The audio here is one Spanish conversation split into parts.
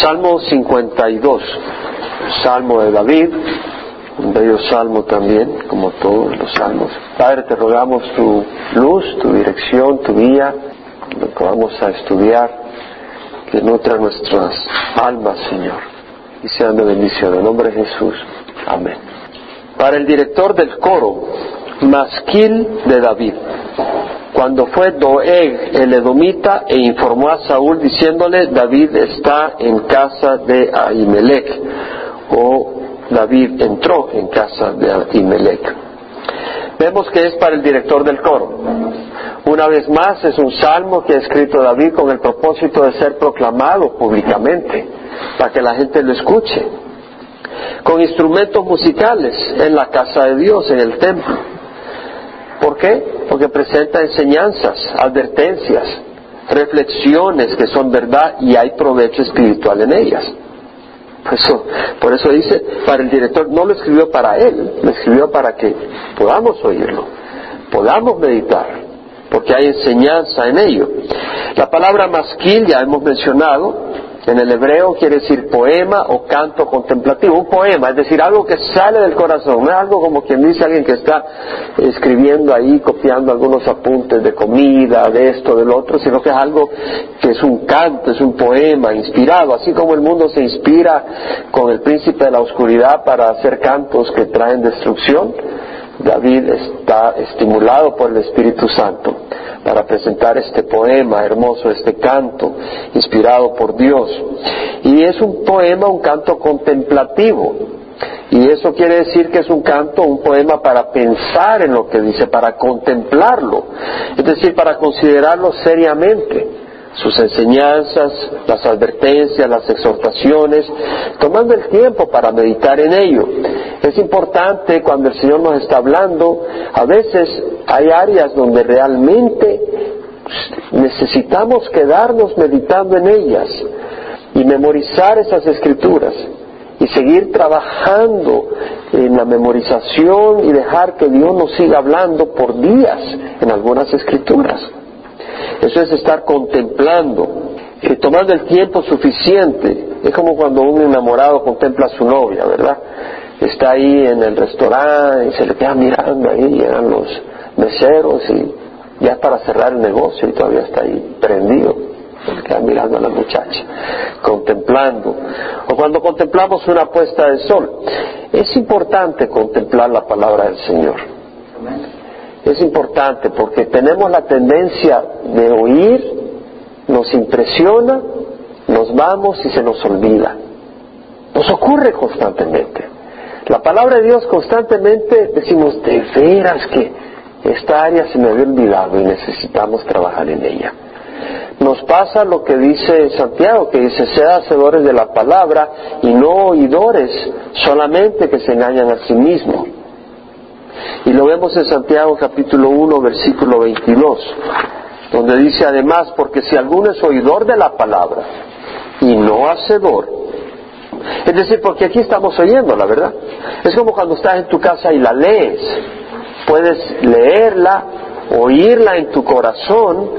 Salmo 52, Salmo de David, un bello salmo también, como todos los salmos. Padre, te rogamos tu luz, tu dirección, tu guía, lo que vamos a estudiar, que nutra nuestras almas, Señor, y sean de bendición. En nombre de Jesús. Amén. Para el director del coro, Masquil de David cuando fue Doeg el edomita e informó a Saúl diciéndole David está en casa de Ahimelech o David entró en casa de Ahimelech. Vemos que es para el director del coro. Una vez más es un salmo que ha escrito David con el propósito de ser proclamado públicamente para que la gente lo escuche. Con instrumentos musicales en la casa de Dios, en el templo. ¿Por qué? Porque presenta enseñanzas, advertencias, reflexiones que son verdad y hay provecho espiritual en ellas. Por eso, por eso dice, para el director no lo escribió para él, lo escribió para que podamos oírlo, podamos meditar, porque hay enseñanza en ello. La palabra masquil ya hemos mencionado, en el hebreo quiere decir poema o canto contemplativo. Un poema, es decir, algo que sale del corazón, no es algo como quien dice alguien que está escribiendo ahí, copiando algunos apuntes de comida, de esto, del otro, sino que es algo que es un canto, es un poema inspirado, así como el mundo se inspira con el príncipe de la oscuridad para hacer cantos que traen destrucción. David está estimulado por el Espíritu Santo para presentar este poema hermoso, este canto inspirado por Dios. Y es un poema, un canto contemplativo. Y eso quiere decir que es un canto, un poema para pensar en lo que dice, para contemplarlo, es decir, para considerarlo seriamente sus enseñanzas, las advertencias, las exhortaciones, tomando el tiempo para meditar en ello. Es importante cuando el Señor nos está hablando, a veces hay áreas donde realmente necesitamos quedarnos meditando en ellas y memorizar esas escrituras y seguir trabajando en la memorización y dejar que Dios nos siga hablando por días en algunas escrituras. Eso es estar contemplando, y tomando el tiempo suficiente. Es como cuando un enamorado contempla a su novia, ¿verdad? Está ahí en el restaurante y se le queda mirando ahí, llegan los meseros y ya para cerrar el negocio y todavía está ahí prendido. Se le queda mirando a la muchacha, contemplando. O cuando contemplamos una puesta de sol. Es importante contemplar la palabra del Señor es importante porque tenemos la tendencia de oír, nos impresiona, nos vamos y se nos olvida. Nos ocurre constantemente. La palabra de Dios constantemente decimos, de veras que esta área se me había olvidado y necesitamos trabajar en ella. Nos pasa lo que dice Santiago, que dice, sed hacedores de la palabra y no oidores solamente que se engañan a sí mismos. Y lo vemos en Santiago capítulo 1, versículo 22, donde dice además, porque si alguno es oidor de la palabra y no hacedor, es decir, porque aquí estamos oyendo, la verdad. Es como cuando estás en tu casa y la lees. Puedes leerla, oírla en tu corazón,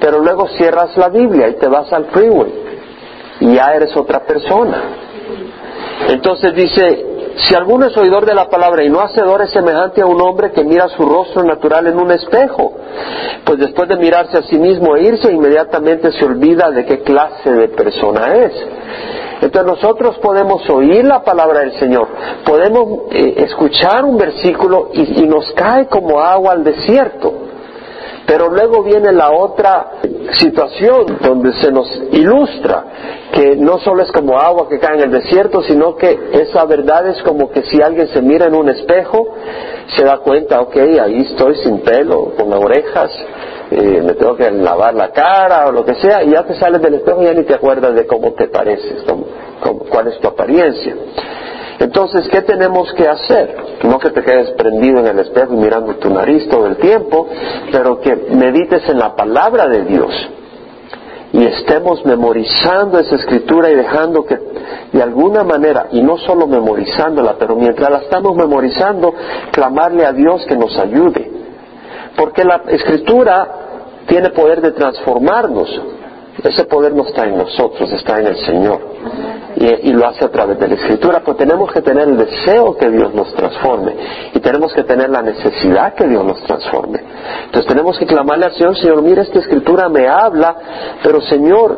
pero luego cierras la Biblia y te vas al freeway y ya eres otra persona. Entonces dice, si alguno es oidor de la palabra y no hacedor es semejante a un hombre que mira su rostro natural en un espejo, pues después de mirarse a sí mismo e irse, inmediatamente se olvida de qué clase de persona es. Entonces nosotros podemos oír la palabra del Señor, podemos eh, escuchar un versículo y nos cae como agua al desierto. Pero luego viene la otra situación donde se nos ilustra que no solo es como agua que cae en el desierto, sino que esa verdad es como que si alguien se mira en un espejo, se da cuenta, ok, ahí estoy sin pelo, con orejas, eh, me tengo que lavar la cara o lo que sea, y ya te sales del espejo y ya ni te acuerdas de cómo te pareces, cuál es tu apariencia. Entonces, ¿qué tenemos que hacer? No que te quedes prendido en el espejo y mirando tu nariz todo el tiempo, pero que medites en la palabra de Dios y estemos memorizando esa escritura y dejando que de alguna manera, y no solo memorizándola, pero mientras la estamos memorizando, clamarle a Dios que nos ayude. Porque la escritura tiene poder de transformarnos. Ese poder no está en nosotros, está en el Señor. y, lo hace a través de la escritura, pues tenemos que tener el deseo que Dios nos transforme y tenemos que tener la necesidad que Dios nos transforme. Entonces tenemos que clamarle al Señor, Señor, mira esta escritura me habla, pero Señor,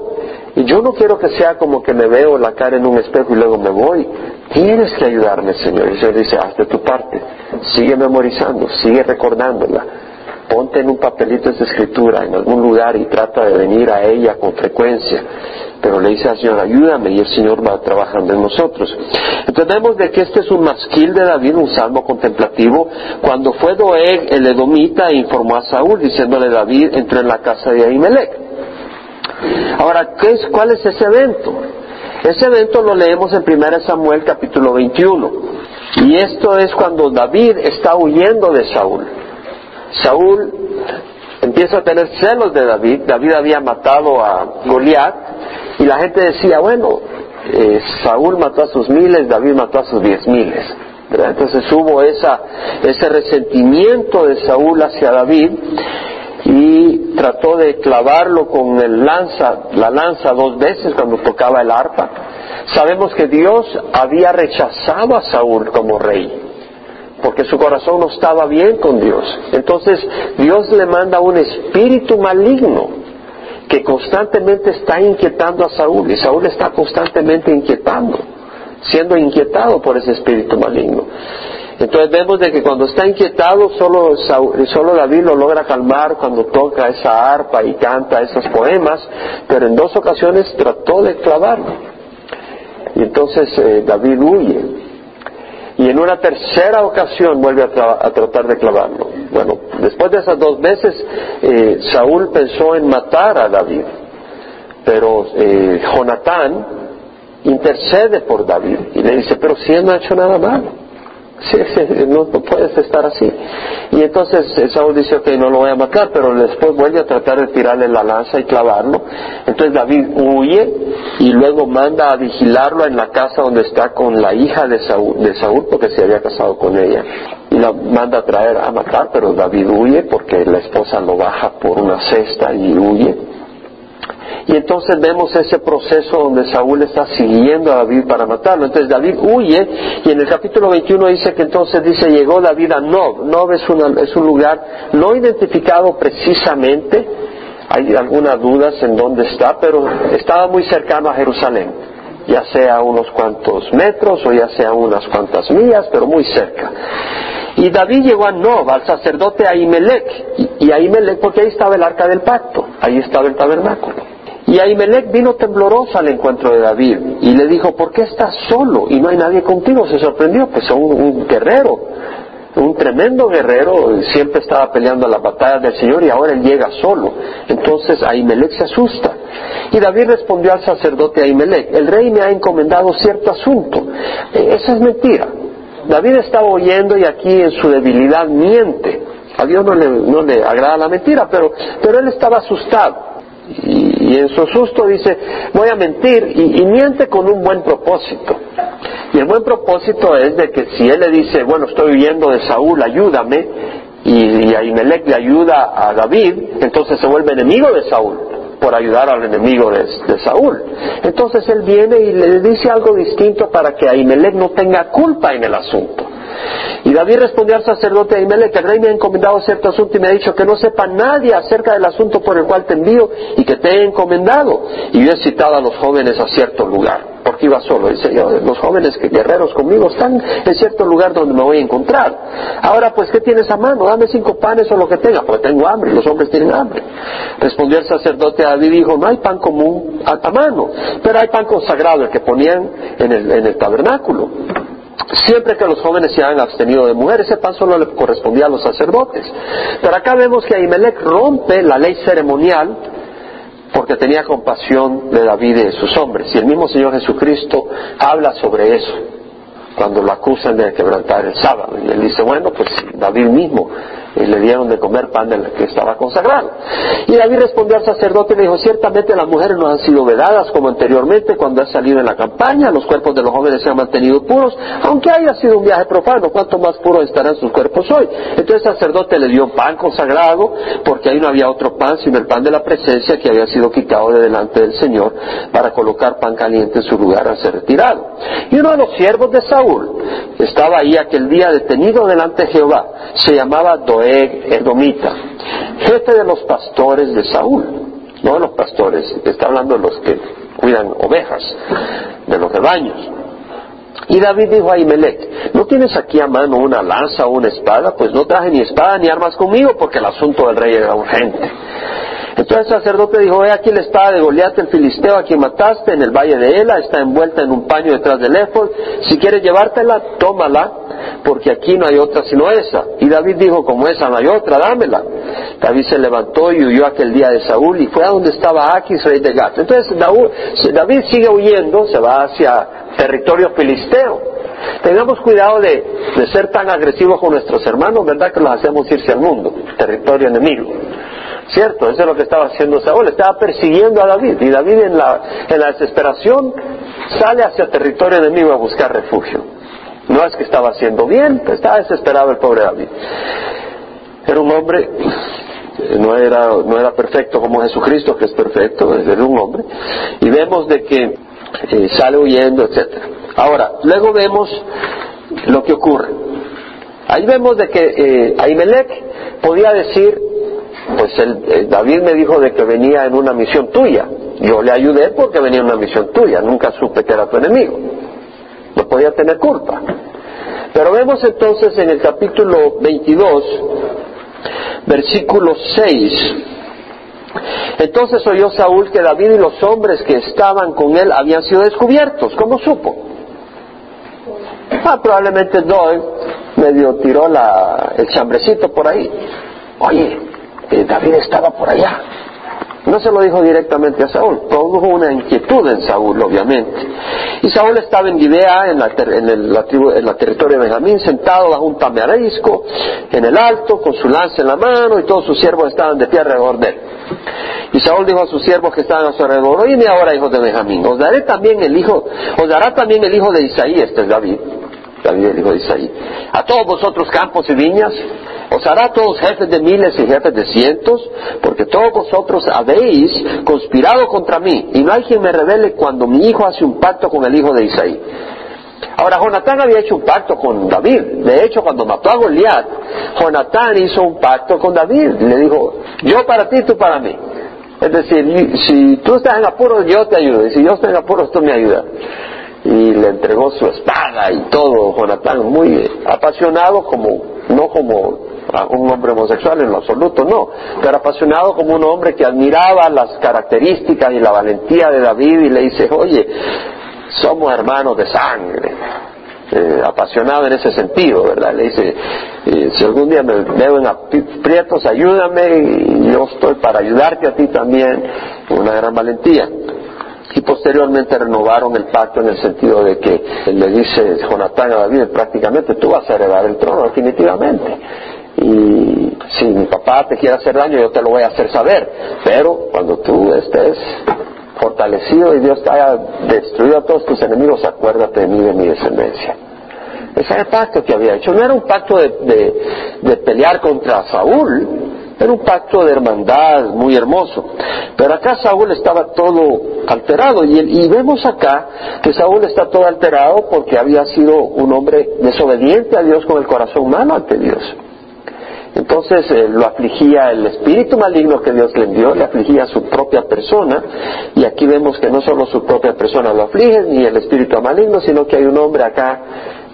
yo no quiero que sea como que me veo la cara en un espejo y luego me voy. Tienes que ayudarme, Señor. Y el Señor dice, hazte tu parte, sigue memorizando, sigue recordándola ponte en un papelito esa escritura en algún lugar y trata de venir a ella con frecuencia. Pero le dice al Señor, ayúdame, y el Señor va trabajando en nosotros. Entendemos de que este es un masquil de David, un salmo contemplativo. Cuando fue Doeg, el edomita, informó a Saúl, diciéndole, David entró en la casa de Ahimelech. Ahora, ¿qué es, ¿cuál es ese evento? Ese evento lo leemos en 1 Samuel capítulo 21. Y esto es cuando David está huyendo de Saúl. Saúl empieza a tener celos de David. David había matado a Goliat y la gente decía, bueno, eh, Saúl mató a sus miles, David mató a sus diez miles. Entonces hubo esa, ese resentimiento de Saúl hacia David y trató de clavarlo con el lanza, la lanza dos veces cuando tocaba el arpa. Sabemos que Dios había rechazado a Saúl como rey porque su corazón no estaba bien con Dios. Entonces Dios le manda un espíritu maligno que constantemente está inquietando a Saúl y Saúl está constantemente inquietando, siendo inquietado por ese espíritu maligno. Entonces vemos de que cuando está inquietado solo, solo David lo logra calmar cuando toca esa arpa y canta esos poemas, pero en dos ocasiones trató de clavarlo. Y entonces eh, David huye y en una tercera ocasión vuelve a, tratar de clavarlo. Bueno, después de esas dos veces, eh, Saúl pensó en matar a David, pero eh, Jonatán intercede por David y le dice, pero si él no ha hecho nada malo. Sí, no, puedes estar así. Y entonces Saúl dice, ok, no lo voy a matar, pero después vuelve a tratar de tirarle la lanza y clavarlo. Entonces David huye y luego manda a vigilarlo en la casa donde está con la hija de Saúl, de Saúl porque se había casado con ella. Y la manda a traer a matar, pero David huye porque la esposa lo baja por una cesta y huye. Y entonces vemos ese proceso donde Saúl está siguiendo a David para matarlo. Entonces David huye y en el capítulo 21 dice que entonces dice llegó David a Nob. Nob es, es un lugar no identificado precisamente. Hay algunas dudas en dónde está, pero estaba muy cercano a Jerusalén, ya sea unos cuantos metros o ya sea unas cuantas millas, pero muy cerca. Y David llegó a Nob, al sacerdote Ahimelech, y Ahimelech porque ahí estaba el arca del pacto, ahí estaba el tabernáculo. Y Ahimelech vino tembloroso al encuentro de David y le dijo, ¿por qué estás solo y no hay nadie contigo? Se sorprendió, pues un, guerrero, un tremendo guerrero, siempre estaba peleando las batallas del Señor y ahora él llega solo. Entonces Ahimelech se asusta. Y David respondió al sacerdote Ahimelech, el rey me ha encomendado cierto asunto. E, esa es mentira. David estaba oyendo y aquí en su debilidad miente. A Dios no le, no le agrada la mentira, pero él estaba asustado y, en su susto dice, voy a mentir y, miente con un buen propósito. Y el buen propósito es de que si él le dice, bueno, estoy huyendo de Saúl, ayúdame, y, y Ahimelech le ayuda a David, entonces se vuelve enemigo de Saúl por ayudar al enemigo de, de, Saúl. Entonces él viene y le dice algo distinto para que Ahimelech no tenga culpa en el asunto. Y David respondió al sacerdote Ahimelech, el rey me ha encomendado cierto asunto y me ha dicho que no sepa nadie acerca del asunto por el cual te envío y que te he encomendado. Y yo he citado a los jóvenes a cierto lugar, porque iba solo. Dice yo, los jóvenes que guerreros conmigo están en cierto lugar donde me voy a encontrar. Ahora pues, ¿qué tienes a mano? Dame cinco panes o lo que tenga, porque tengo hambre, los hombres tienen hambre. Respondió el sacerdote a David y dijo, no hay pan común a, mano, pero hay pan consagrado, el que ponían en el, en el tabernáculo. Siempre que los jóvenes se han abstenido de mujeres, ese pan solo le correspondía a los sacerdotes. Pero acá vemos que Ahimelech rompe la ley ceremonial porque tenía compasión de David y de sus hombres. Y el mismo Señor Jesucristo habla sobre eso cuando lo acusan de quebrantar el sábado. Y él dice, bueno, pues David mismo y le dieron de comer pan del que estaba consagrado. Y David respondió al sacerdote y le dijo, ciertamente las mujeres no han sido vedadas como anteriormente cuando ha salido en la campaña, los cuerpos de los jóvenes se han mantenido puros, aunque haya sido un viaje profano, cuánto más puros estarán sus cuerpos hoy. Entonces el sacerdote le dio pan consagrado, porque ahí no había otro pan sino el pan de la presencia que había sido quitado de delante del Señor para colocar pan caliente en su lugar al ser retirado. Y uno de los siervos de Saúl estaba ahí aquel día detenido delante de Jehová, se llamaba Edomita, jefe de los pastores de Saúl, no de los pastores, está hablando de los que cuidan ovejas, de los rebaños. Y David dijo a Imelec, ¿no tienes aquí a mano una lanza o una espada? Pues no traje ni espada ni armas conmigo porque el asunto del rey era urgente. Entonces el sacerdote dijo, he aquí la espada de Goliat el filisteo a quien mataste en el valle de Ela, está envuelta en un paño detrás del éfod, si quieres llevártela, tómala, porque aquí no hay otra sino esa. Y David dijo, como esa no hay otra, dámela. David se levantó y huyó aquel día de Saúl y fue a donde estaba Aquis, rey de Gat. Entonces David sigue huyendo, se va hacia territorio filisteo. Tengamos cuidado de, de, ser tan agresivos con nuestros hermanos, ¿verdad? Que los hacemos irse al mundo, territorio enemigo. ¿Cierto? Eso es lo que estaba haciendo Saúl. Estaba persiguiendo a David. Y David en la, en la desesperación sale hacia territorio enemigo a buscar refugio. No es que estaba haciendo bien, estaba desesperado el pobre David. Era un hombre, no era, no era perfecto como Jesucristo, que es perfecto, era un hombre. Y vemos de que eh, sale huyendo, etcétera. Ahora, luego vemos lo que ocurre. Ahí vemos de que eh, Ahimelech podía decir, pues el, David me dijo de que venía en una misión tuya. Yo le ayudé porque venía en una misión tuya, nunca supe que era tu enemigo. Podía tener culpa. Pero vemos entonces en el capítulo 22, versículo 6, entonces oyó Saúl que David y los hombres que estaban con él habían sido descubiertos. ¿Cómo supo? Ah, probablemente Doy medio tiró la, el chambrecito por ahí. Oye, eh, David estaba por allá. No se lo dijo directamente a Saúl, produjo una inquietud en Saúl, obviamente. Y Saúl estaba en Gibea, en la, en el, la, territorio de Benjamín, sentado bajo un tamarisco, en el alto, con su lanza en la mano, y todos sus siervos estaban de pie alrededor de él. Y Saúl dijo a sus siervos que estaban a su alrededor, oíme ahora, hijos de Benjamín, os daré también el hijo, os dará también el hijo de Isaí, este es David, Hijo de Isaí, a todos vosotros campos y viñas, os hará todos jefes de miles y jefes de cientos, porque todos vosotros habéis conspirado contra mí, y no hay quien me revele cuando mi hijo hace un pacto con el hijo de Isaí. Ahora, Jonatán había hecho un pacto con David. De hecho, cuando mató a Goliat, Jonatán hizo un pacto con David. Le dijo, yo para ti, tú para mí. Es decir, si tú estás en apuros, yo te ayudo. Y si yo estoy en apuros, tú me ayudas. Y le entregó su espada y todo, Jonatán, muy apasionado como, no como un hombre homosexual en lo absoluto, no, pero apasionado como un hombre que admiraba las características y la valentía de David y le dice, oye, somos hermanos de sangre. Eh, apasionado en ese sentido, ¿verdad? Le dice, eh, si algún día me veo en aprietos, ayúdame y yo estoy para ayudarte a ti también, una gran valentía. Y posteriormente renovaron el pacto en el sentido de que le dice Jonatán a David, prácticamente tú vas a heredar el trono, definitivamente y si mi papá te quiere hacer daño yo te lo voy a hacer saber, pero cuando tú estés fortalecido y Dios te haya destruido a todos tus enemigos, acuérdate de mí, de mi descendencia. Ese era el pacto que había hecho. No era un pacto de, de, pelear contra Saúl, era un pacto de hermandad muy hermoso. Pero acá Saúl estaba todo alterado y, vemos acá que Saúl está todo alterado porque había sido un hombre desobediente a Dios con el corazón malo ante Dios. Entonces eh, lo afligía el espíritu maligno que Dios le envió, le afligía a su propia persona, y aquí vemos que no solo su propia persona lo aflige, ni el espíritu maligno, sino que hay un hombre acá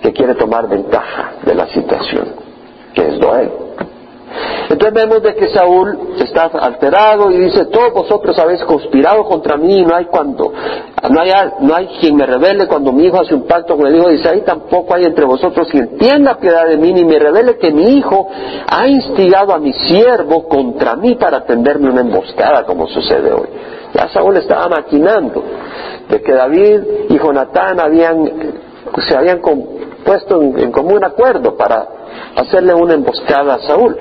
que quiere tomar ventaja de la situación, que es Doel. Entonces vemos de que Saúl está alterado y dice, todos vosotros habéis conspirado contra mí y no hay cuando, no hay, no hay quien me revele cuando mi hijo hace un pacto con el hijo de Isaí, tampoco hay entre vosotros quien tenga piedad de mí ni me revele que mi hijo ha instigado a mi siervo contra mí para tenderme una emboscada como sucede hoy. Ya Saúl estaba maquinando de que David y Jonatán habían, se habían puesto en común acuerdo para hacerle una emboscada a Saúl.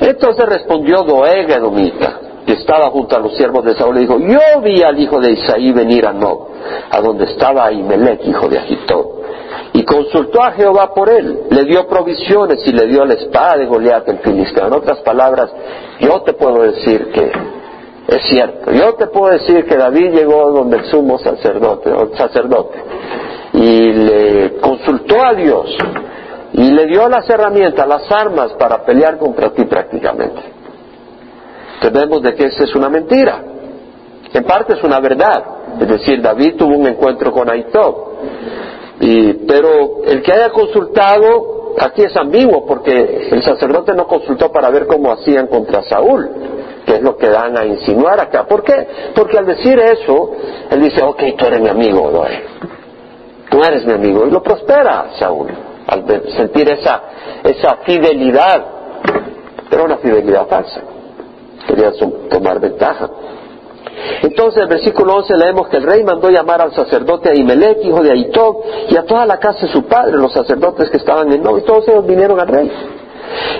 Entonces respondió Doeg Edomita, que estaba junto a los siervos de Saúl, y dijo, yo vi al hijo de Isaí venir a Nob, a donde estaba Ahimelech, hijo de Agitob, y consultó a Jehová por él, le dio provisiones y le dio la espada de Goliat el filisteo. En otras palabras, yo te puedo decir que es cierto. Yo te puedo decir que David llegó donde el sumo sacerdote, o sacerdote, y le consultó a Dios y le dio las herramientas, las armas para pelear contra ti prácticamente. Tenemos de que esa es una mentira. En parte es una verdad. Es decir, David tuvo un encuentro con Aitob. Y, pero el que haya consultado, aquí es ambiguo, porque el sacerdote no consultó para ver cómo hacían contra Saúl, que es lo que dan a insinuar acá. ¿Por qué? Porque al decir eso, él dice, ok, tú eres mi amigo, Doe. Tú eres mi amigo. Y lo prospera Saúl, al sentir esa, esa fidelidad, pero una fidelidad falsa. Quería tomar ventaja. Entonces, en el versículo 11 leemos que el rey mandó llamar al sacerdote Ahimelech, hijo de Ahitob, y a toda la casa de su padre, los sacerdotes que estaban en Nob, y todos ellos vinieron al rey.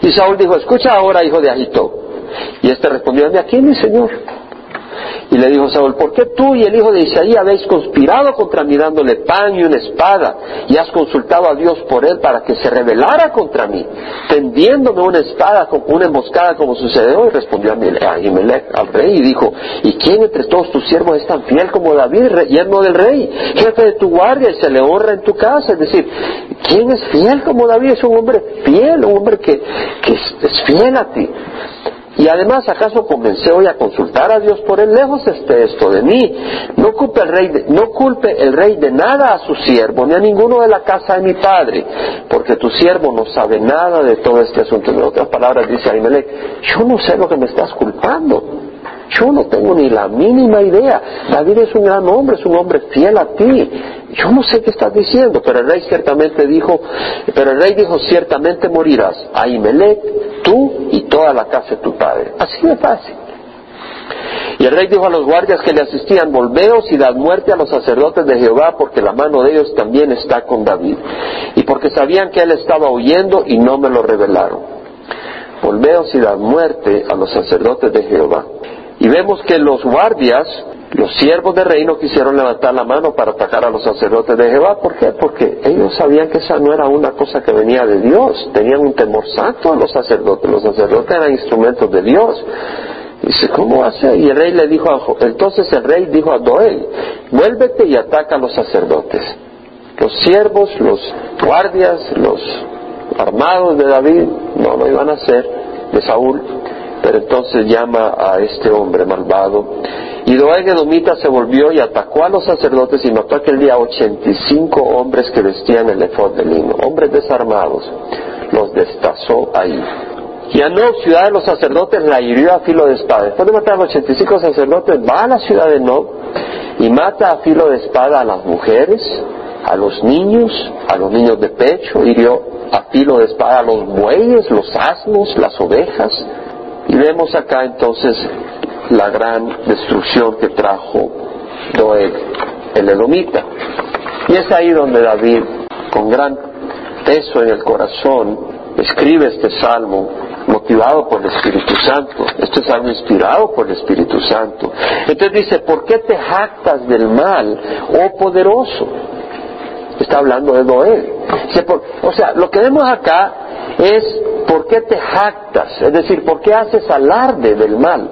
Y Saúl dijo, escucha ahora, hijo de Ahitob. Y este respondió, ¿de aquí, mi señor? Y le dijo Saúl, ¿por qué tú y el hijo de Isaí habéis conspirado contra mí dándole pan y una espada y has consultado a Dios por él para que se rebelara contra mí, tendiéndome una espada una emboscada como sucedió? Y respondió a Ahimelech al rey y dijo, ¿y quién entre todos tus siervos es tan fiel como David, yerno del rey, jefe de tu guardia y se le honra en tu casa? Es decir, ¿quién es fiel como David? Es un hombre fiel, un hombre que es fiel a ti. Y además, ¿acaso comencé hoy a consultar a Dios por él? Lejos esté esto de mí. No culpe, el rey de, no culpe el rey de nada a su siervo, ni a ninguno de la casa de mi padre, porque tu siervo no sabe nada de todo este asunto. En otras palabras, dice Ahimelech, yo no sé lo que me estás culpando. Yo no tengo ni la mínima idea. David es un gran hombre, es un hombre fiel a ti. Yo no sé qué estás diciendo, pero el rey ciertamente dijo, pero el rey dijo, ciertamente morirás. Ahimelech, tú y toda la casa de tu padre. Así de fácil. Y el rey dijo a los guardias que le asistían, volveos y dad muerte a los sacerdotes de Jehová, porque la mano de ellos también está con David. Y porque sabían que él estaba huyendo y no me lo revelaron. Volveos y dad muerte a los sacerdotes de Jehová. Y vemos que los guardias, los siervos del rey, no quisieron levantar la mano para atacar a los sacerdotes de Jehová. ¿Por qué? Porque ellos sabían que esa no era una cosa que venía de Dios. Tenían un temor santo a los sacerdotes. Los sacerdotes eran instrumentos de Dios. Dice, ¿cómo hace? Y el rey le dijo a, entonces el rey dijo a Doel, vuélvete y ataca a los sacerdotes. Los siervos, los guardias, los armados de David no lo iban a hacer, de Saúl, pero entonces llama a este hombre malvado. Y Doeg Edomita se volvió y atacó a los sacerdotes y mató aquel día 85 hombres que vestían el efod de lino, hombres desarmados. Los destazó ahí. Y a Nob, ciudad de los sacerdotes, la hirió a filo de espada. Después de matar a los 85 sacerdotes, va a la ciudad de Nob y mata a filo de espada a las mujeres, a los niños, a los niños de pecho, hirió a filo de espada a los bueyes, los asnos, las ovejas, y vemos acá entonces la gran destrucción que trajo Doeg, el Edomita. Y es ahí donde David, con gran peso en el corazón, escribe este salmo motivado por el Espíritu Santo. Este salmo inspirado por el Espíritu Santo. Entonces dice, ¿por qué te jactas del mal, oh poderoso? Está hablando de Doeg. O sea, lo que vemos acá es ¿por qué te jactas? Es decir, ¿por qué haces alarde del mal?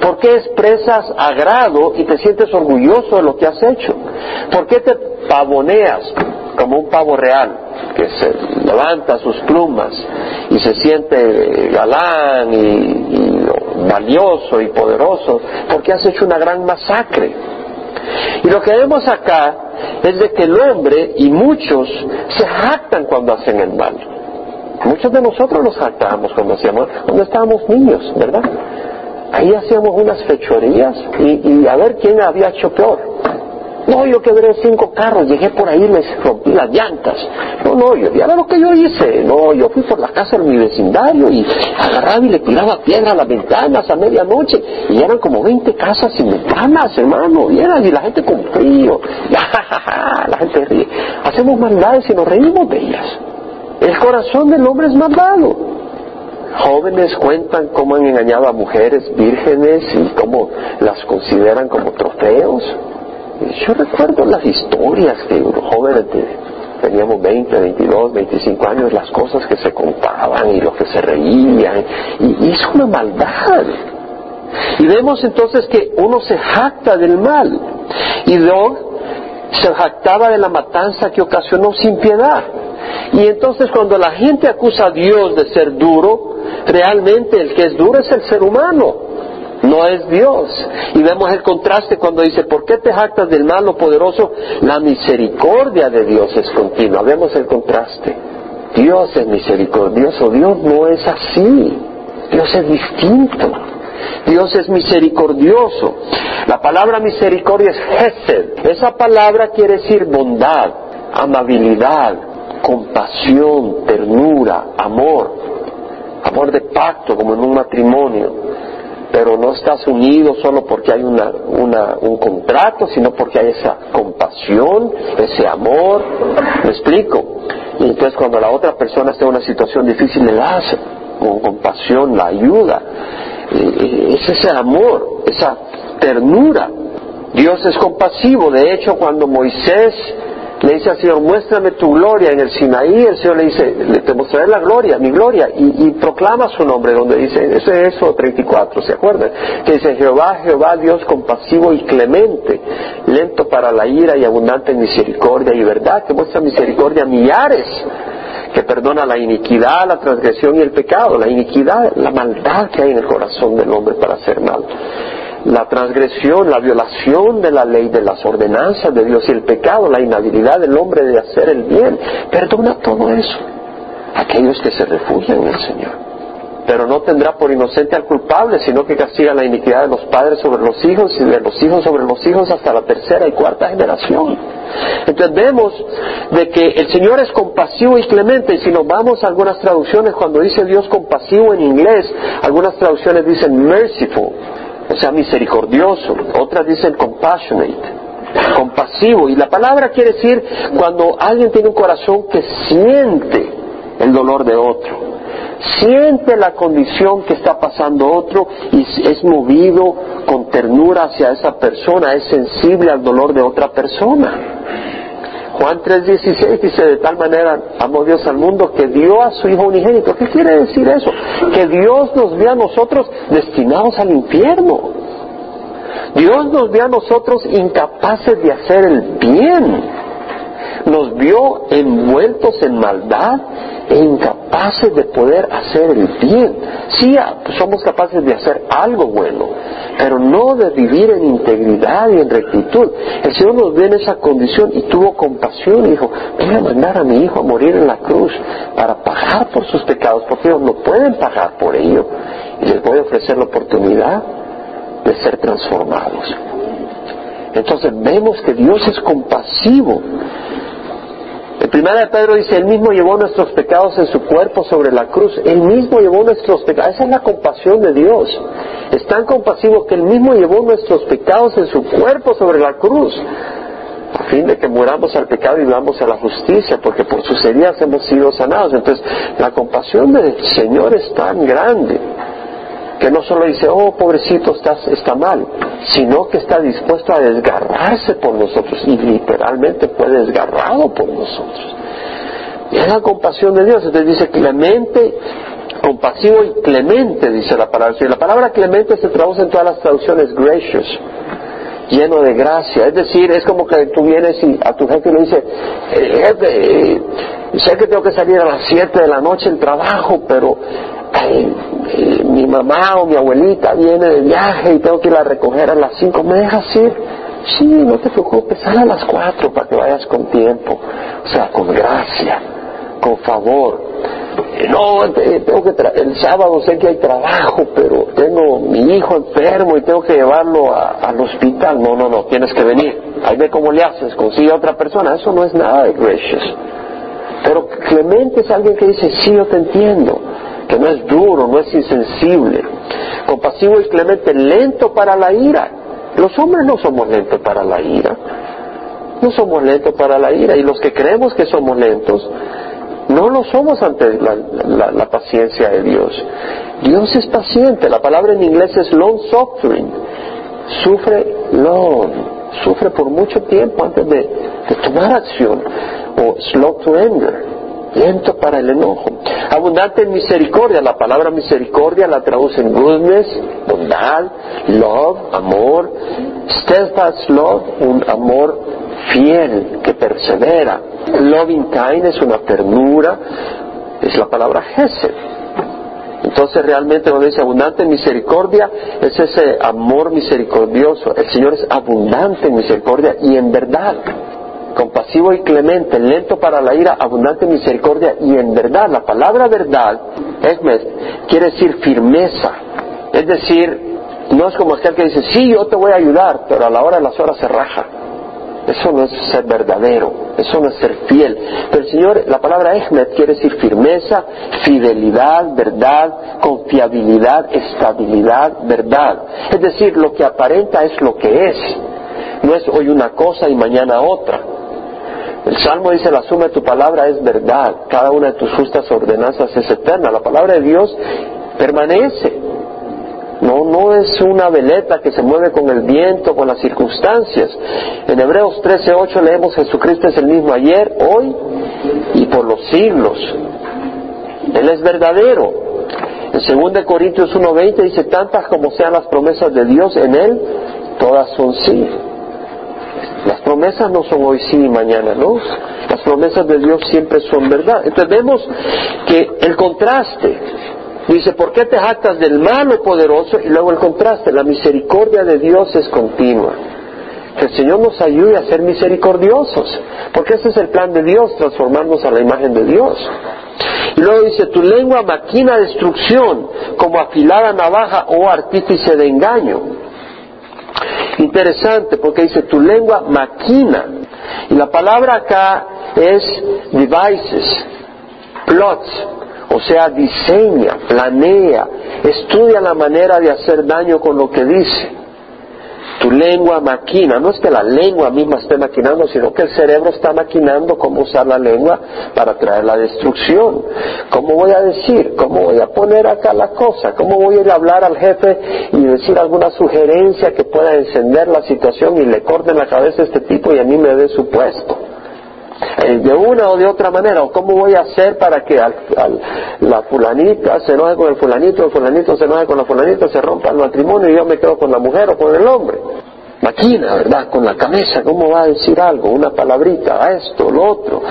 ¿Por qué expresas agrado y te sientes orgulloso de lo que has hecho? ¿Por qué te pavoneas como un pavo real que se levanta sus plumas y se siente galán y, valioso y poderoso? Porque has hecho una gran masacre. Y lo que vemos acá es de que el hombre y muchos se jactan cuando hacen el mal. Muchos de nosotros nos jactábamos cuando hacíamos, cuando estábamos niños, ¿verdad? Ahí hacíamos unas fechorías y, a ver quién había hecho peor. No, yo quebré cinco carros, llegué por ahí y les rompí las llantas. No, no, yo, ya lo que yo hice. No, yo fui por la casa de mi vecindario y agarraba y le tiraba piedra a las ventanas a medianoche. Y eran como 20 casas sin ventanas, hermano. Y, y la gente con frío. la gente ríe. Hacemos maldades y nos reímos de ellas. El corazón del hombre es malvado. Jóvenes cuentan cómo han engañado a mujeres vírgenes y cómo las consideran como trofeos. Yo recuerdo las historias los jóvenes teníamos 20, 22, 25 años, las cosas que se contaban y lo que se reían, y, es una maldad. Y vemos entonces que uno se jacta del mal, y Dog se jactaba de la matanza que ocasionó sin piedad. Y entonces cuando la gente acusa a Dios de ser duro, realmente el que es duro es el ser humano no es Dios. Y vemos el contraste cuando dice, ¿por qué te jactas del malo poderoso? La misericordia de Dios es continua. Vemos el contraste. Dios es misericordioso, Dios no es así. Dios es distinto. Dios es misericordioso. La palabra misericordia es Hesed. Esa palabra quiere decir bondad, amabilidad, compasión, ternura, amor. Amor de pacto, como en un matrimonio pero no estás unido solo porque hay una, un contrato, sino porque hay esa compasión, ese amor. ¿Me explico? Y entonces cuando la otra persona está en una situación difícil, le das con compasión, la ayuda. Es ese amor, esa ternura. Dios es compasivo. De hecho, cuando Moisés le dice al Señor, muéstrame tu gloria en el Sinaí, el Señor le dice, te mostraré la gloria, mi gloria, y, proclama su nombre, donde dice, ese es eso 34, ¿se acuerdan? Que dice, Jehová, Jehová, Dios compasivo y clemente, lento para la ira y abundante en misericordia y verdad, que muestra misericordia a millares, que perdona la iniquidad, la transgresión y el pecado, la iniquidad, la maldad que hay en el corazón del hombre para hacer mal la transgresión, la violación de la ley, de las ordenanzas de Dios y el pecado, la inhabilidad del hombre de hacer el bien. Perdona todo eso. Aquellos que se refugian en el Señor. Pero no tendrá por inocente al culpable, sino que castiga la iniquidad de los padres sobre los hijos y de los hijos sobre los hijos hasta la tercera y cuarta generación. Entendemos de que el Señor es compasivo y clemente, y si nos vamos a algunas traducciones, cuando dice Dios compasivo en inglés, algunas traducciones dicen merciful, o sea, misericordioso. Otras dicen compassionate, compasivo. Y la palabra quiere decir cuando alguien tiene un corazón que siente el dolor de otro. Siente la condición que está pasando otro y es movido con ternura hacia esa persona, es sensible al dolor de otra persona. Juan 3:16 dice, de tal manera amó Dios al mundo que dio a su Hijo unigénito. ¿Qué quiere decir eso? Que Dios nos ve a nosotros destinados al infierno. Dios nos ve a nosotros incapaces de hacer el bien nos vio envueltos en maldad e incapaces de poder hacer el bien. Sí, somos capaces de hacer algo bueno, pero no de vivir en integridad y en rectitud. El Señor nos ve en esa condición y tuvo compasión y dijo, voy a mandar a mi hijo a morir en la cruz para pagar por sus pecados, porque ellos no pueden pagar por ello. Y les voy a ofrecer la oportunidad de ser transformados. Entonces vemos que Dios es compasivo el primera de Pedro dice, Él mismo llevó nuestros pecados en su cuerpo sobre la cruz. Él mismo llevó nuestros pecados. Esa es la compasión de Dios. Es tan compasivo que Él mismo llevó nuestros pecados en su cuerpo sobre la cruz. A fin de que muramos al pecado y vivamos a la justicia, porque por sus heridas hemos sido sanados. Entonces, la compasión del Señor es tan grande que no solo dice, oh, pobrecito, estás, está mal, sino que está dispuesto a desgarrarse por nosotros y literalmente fue desgarrado por nosotros. Y es la compasión de Dios. Entonces dice clemente, compasivo y clemente, dice la palabra. Y la palabra clemente se traduce en todas las traducciones gracious, lleno de gracia. Es decir, es como que tú vienes y a tu jefe le dices, eh, jefe, eh, sé que tengo que salir a las 7 de la noche en trabajo, pero mi mamá o mi abuelita viene de viaje y tengo que ir a recoger a las 5, ¿me dejas ir? Sí, no te preocupes, sal a las 4 para que vayas con tiempo, o sea, con gracia, con favor. No, tengo que el sábado sé que hay trabajo, pero tengo mi hijo enfermo y tengo que llevarlo al hospital. No, no, no, tienes que venir. Ahí ve cómo le haces, consigue a otra persona. Eso no es nada de gracious. Pero Clemente es alguien que dice, sí, yo te entiendo que no es duro, no es insensible, compasivo y clemente, lento para la ira. Los hombres no somos lentos para la ira, no somos lentos para la ira. Y los que creemos que somos lentos, no lo somos ante la, paciencia de Dios. Dios es paciente, la palabra en inglés es long suffering, sufre long, sufre por mucho tiempo antes de, de tomar acción, o slow to anger, lento para el enojo. Abundante en misericordia, la palabra misericordia la traducen goodness, bondad, love, amor, steadfast love, un amor fiel que persevera. Loving kind es una ternura, es la palabra Hesed. Entonces realmente cuando dice abundante en misericordia es ese amor misericordioso. El Señor es abundante en misericordia y en verdad compasivo y clemente, lento para la ira, abundante misericordia y en verdad. La palabra verdad, quiere decir firmeza. Es decir, no es como aquel que dice, sí, yo te voy a ayudar, pero a la hora de las horas se raja. Eso no es ser verdadero, eso no es ser fiel. Pero el Señor, la palabra Ehmed quiere decir firmeza, fidelidad, verdad, confiabilidad, estabilidad, verdad. Es decir, lo que aparenta es lo que es. No es hoy una cosa y mañana otra. El Salmo dice, la suma de tu palabra es verdad, cada una de tus justas ordenanzas es eterna. La palabra de Dios permanece. No, no es una veleta que se mueve con el viento, con las circunstancias. En Hebreos 13:8 leemos Jesucristo es el mismo ayer, hoy y por los siglos. Él es verdadero. En 2 Corintios 1:20 dice, tantas como sean las promesas de Dios en Él, todas son sí. Las promesas no son hoy sí y mañana no. Las promesas de Dios siempre son verdad. Entonces vemos que el contraste, dice, ¿por qué te jactas del malo poderoso? Y luego el contraste, la misericordia de Dios es continua. Que el Señor nos ayude a ser misericordiosos, porque ese es el plan de Dios, transformarnos a la imagen de Dios. Y luego dice, tu lengua maquina destrucción como afilada navaja o artífice de engaño. Interesante porque dice tu lengua maquina. Y la palabra acá es devices, plots, o sea, diseña, planea, estudia la manera de hacer daño con lo que dice. Tu lengua maquina, no es que la lengua misma esté maquinando, sino que el cerebro está maquinando cómo usar la lengua para traer la destrucción. ¿Cómo voy a decir? ¿Cómo voy a poner acá la cosa? ¿Cómo voy a ir a hablar al jefe y decir alguna sugerencia que pueda encender la situación y le corten la cabeza a este tipo y a mí me dé su puesto? Eh, de una o de otra manera, o cómo voy a hacer para que la fulanita se enoje con el fulanito, el fulanito se enoje con la fulanita, se rompa el matrimonio y yo me quedo con la mujer o con el hombre. Maquina, ¿verdad? Con la cabeza, ¿cómo va a decir algo? Una palabrita, a esto, lo otro.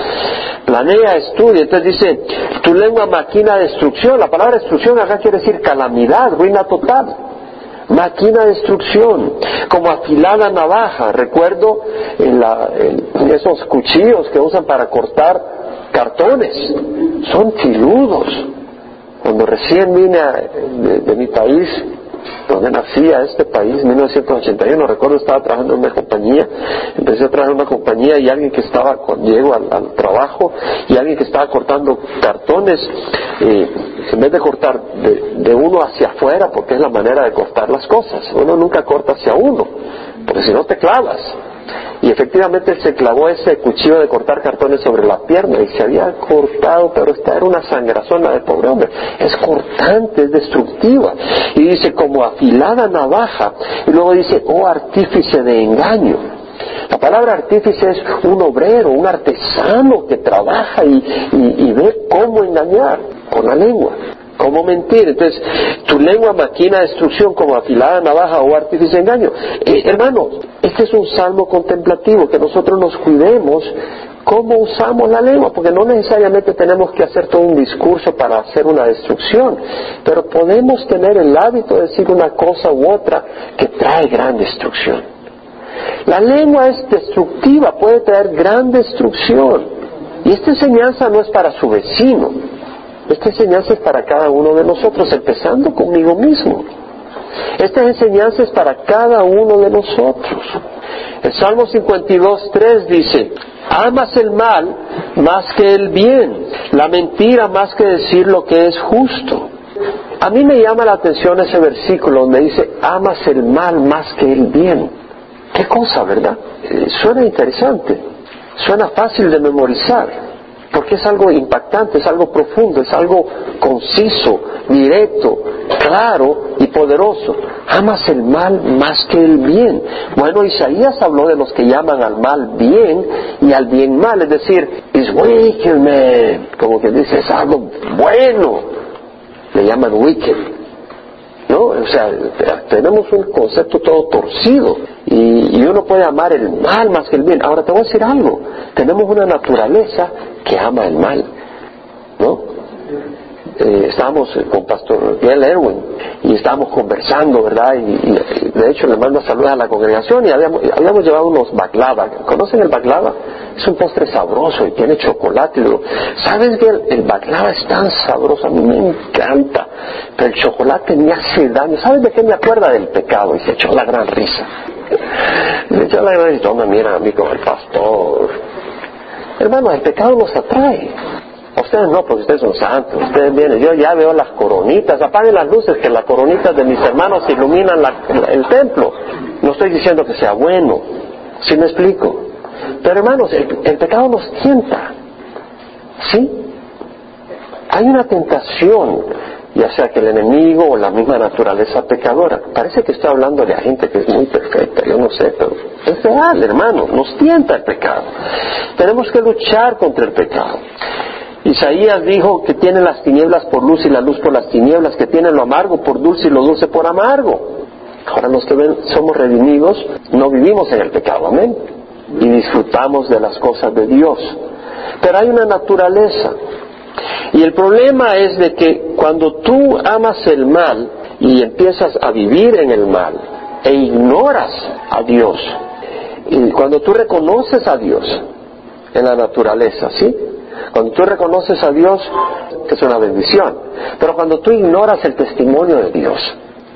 Planea, estudia. Entonces dice, tu lengua maquina destrucción. La palabra destrucción acá quiere decir calamidad, ruina total máquina de destrucción, como afilada navaja. Recuerdo en, esos cuchillos que usan para cortar cartones, son filudos. Cuando recién vine de mi país, donde nacía este país, en 1981, recuerdo estaba trabajando en una compañía, empecé a trabajar en una compañía y alguien que estaba, llego al, trabajo, y alguien que estaba cortando cartones, eh, en vez de cortar de, uno hacia afuera, porque es la manera de cortar las cosas, uno nunca corta hacia uno, porque si no te clavas. Y efectivamente se clavó ese cuchillo de cortar cartones sobre la pierna y se había cortado, pero esta era una sangrazona de pobre hombre. Es cortante, es destructiva. Y dice como afilada navaja. Y luego dice, oh artífice de engaño. La palabra artífice es un obrero, un artesano que trabaja y, y ve cómo engañar con la lengua. ¿Cómo mentir? Entonces, tu lengua maquina destrucción como afilada navaja o artífice de engaño. Eh, hermano, este es un salmo contemplativo, que nosotros nos cuidemos cómo usamos la lengua, porque no necesariamente tenemos que hacer todo un discurso para hacer una destrucción, pero podemos tener el hábito de decir una cosa u otra que trae gran destrucción. La lengua es destructiva, puede traer gran destrucción. Y esta enseñanza no es para su vecino, esta enseñanza es para cada uno de nosotros, empezando conmigo mismo. Esta enseñanza es para cada uno de nosotros. El Salmo 52.3 dice, amas el mal más que el bien, la mentira más que decir lo que es justo. A mí me llama la atención ese versículo donde dice, amas el mal más que el bien. Qué cosa, ¿verdad? Eh, suena interesante, suena fácil de memorizar. Porque es algo impactante, es algo profundo, es algo conciso, directo, claro y poderoso. Amas el mal más que el bien. Bueno, Isaías habló de los que llaman al mal bien y al bien mal, es decir, es wicked man, como que dice, es algo bueno. Le llaman wicked. O sea, tenemos un concepto todo torcido y, uno puede amar el mal más que el bien. Ahora te voy a decir algo, tenemos una naturaleza que ama el mal. Eh, estábamos con Pastor Biel Erwin y estábamos conversando, ¿verdad? Y, de hecho le mando saludos a la congregación y habíamos, habíamos llevado unos baklava. ¿Conocen el baklava? Es un postre sabroso y tiene chocolate. Y ¿sabes que el, el, baklava es tan sabroso? A mí me encanta. Pero el chocolate me hace daño. ¿Sabes de qué me acuerda del pecado? Y se echó la gran risa. Se echó la gran risa. No me miran a mí como el pastor. Hermano, el pecado nos atrae. Ustedes no, porque ustedes son santos. Ustedes vienen. Yo ya veo las coronitas. Apaguen las luces, que las coronitas de mis hermanos iluminan el templo. No estoy diciendo que sea bueno. ¿Sí me explico? Pero hermanos, el, el pecado nos tienta. ¿Sí? Hay una tentación, ya sea que el enemigo o la misma naturaleza pecadora. Parece que estoy hablando de gente que es muy perfecta, yo no sé, pero es real, hermano. Nos tienta el pecado. Tenemos que luchar contra el pecado. Isaías dijo que tiene las tinieblas por luz y la luz por las tinieblas, que tiene lo amargo por dulce y lo dulce por amargo. Ahora los que ven, somos redimidos no vivimos en el pecado, amén. Y disfrutamos de las cosas de Dios. Pero hay una naturaleza. Y el problema es de que cuando tú amas el mal y empiezas a vivir en el mal e ignoras a Dios, y cuando tú reconoces a Dios en la naturaleza, ¿sí? Cuando tú reconoces a Dios, es una bendición. Pero cuando tú ignoras el testimonio de Dios,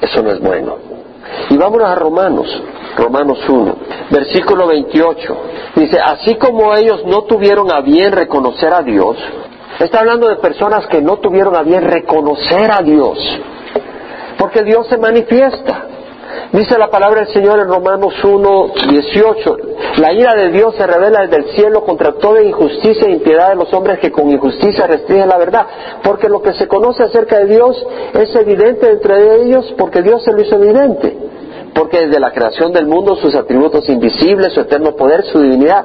eso no es bueno. Y vámonos a Romanos, Romanos 1, versículo 28. Dice, así como ellos no tuvieron a bien reconocer a Dios, está hablando de personas que no tuvieron a bien reconocer a Dios, porque Dios se manifiesta. Dice la palabra del Señor en Romanos 1, 18, la ira de Dios se revela desde el cielo contra toda injusticia e impiedad de los hombres que con injusticia restringen la verdad, porque lo que se conoce acerca de Dios es evidente entre ellos porque Dios se lo hizo evidente, porque desde la creación del mundo sus atributos invisibles, su eterno poder, su divinidad,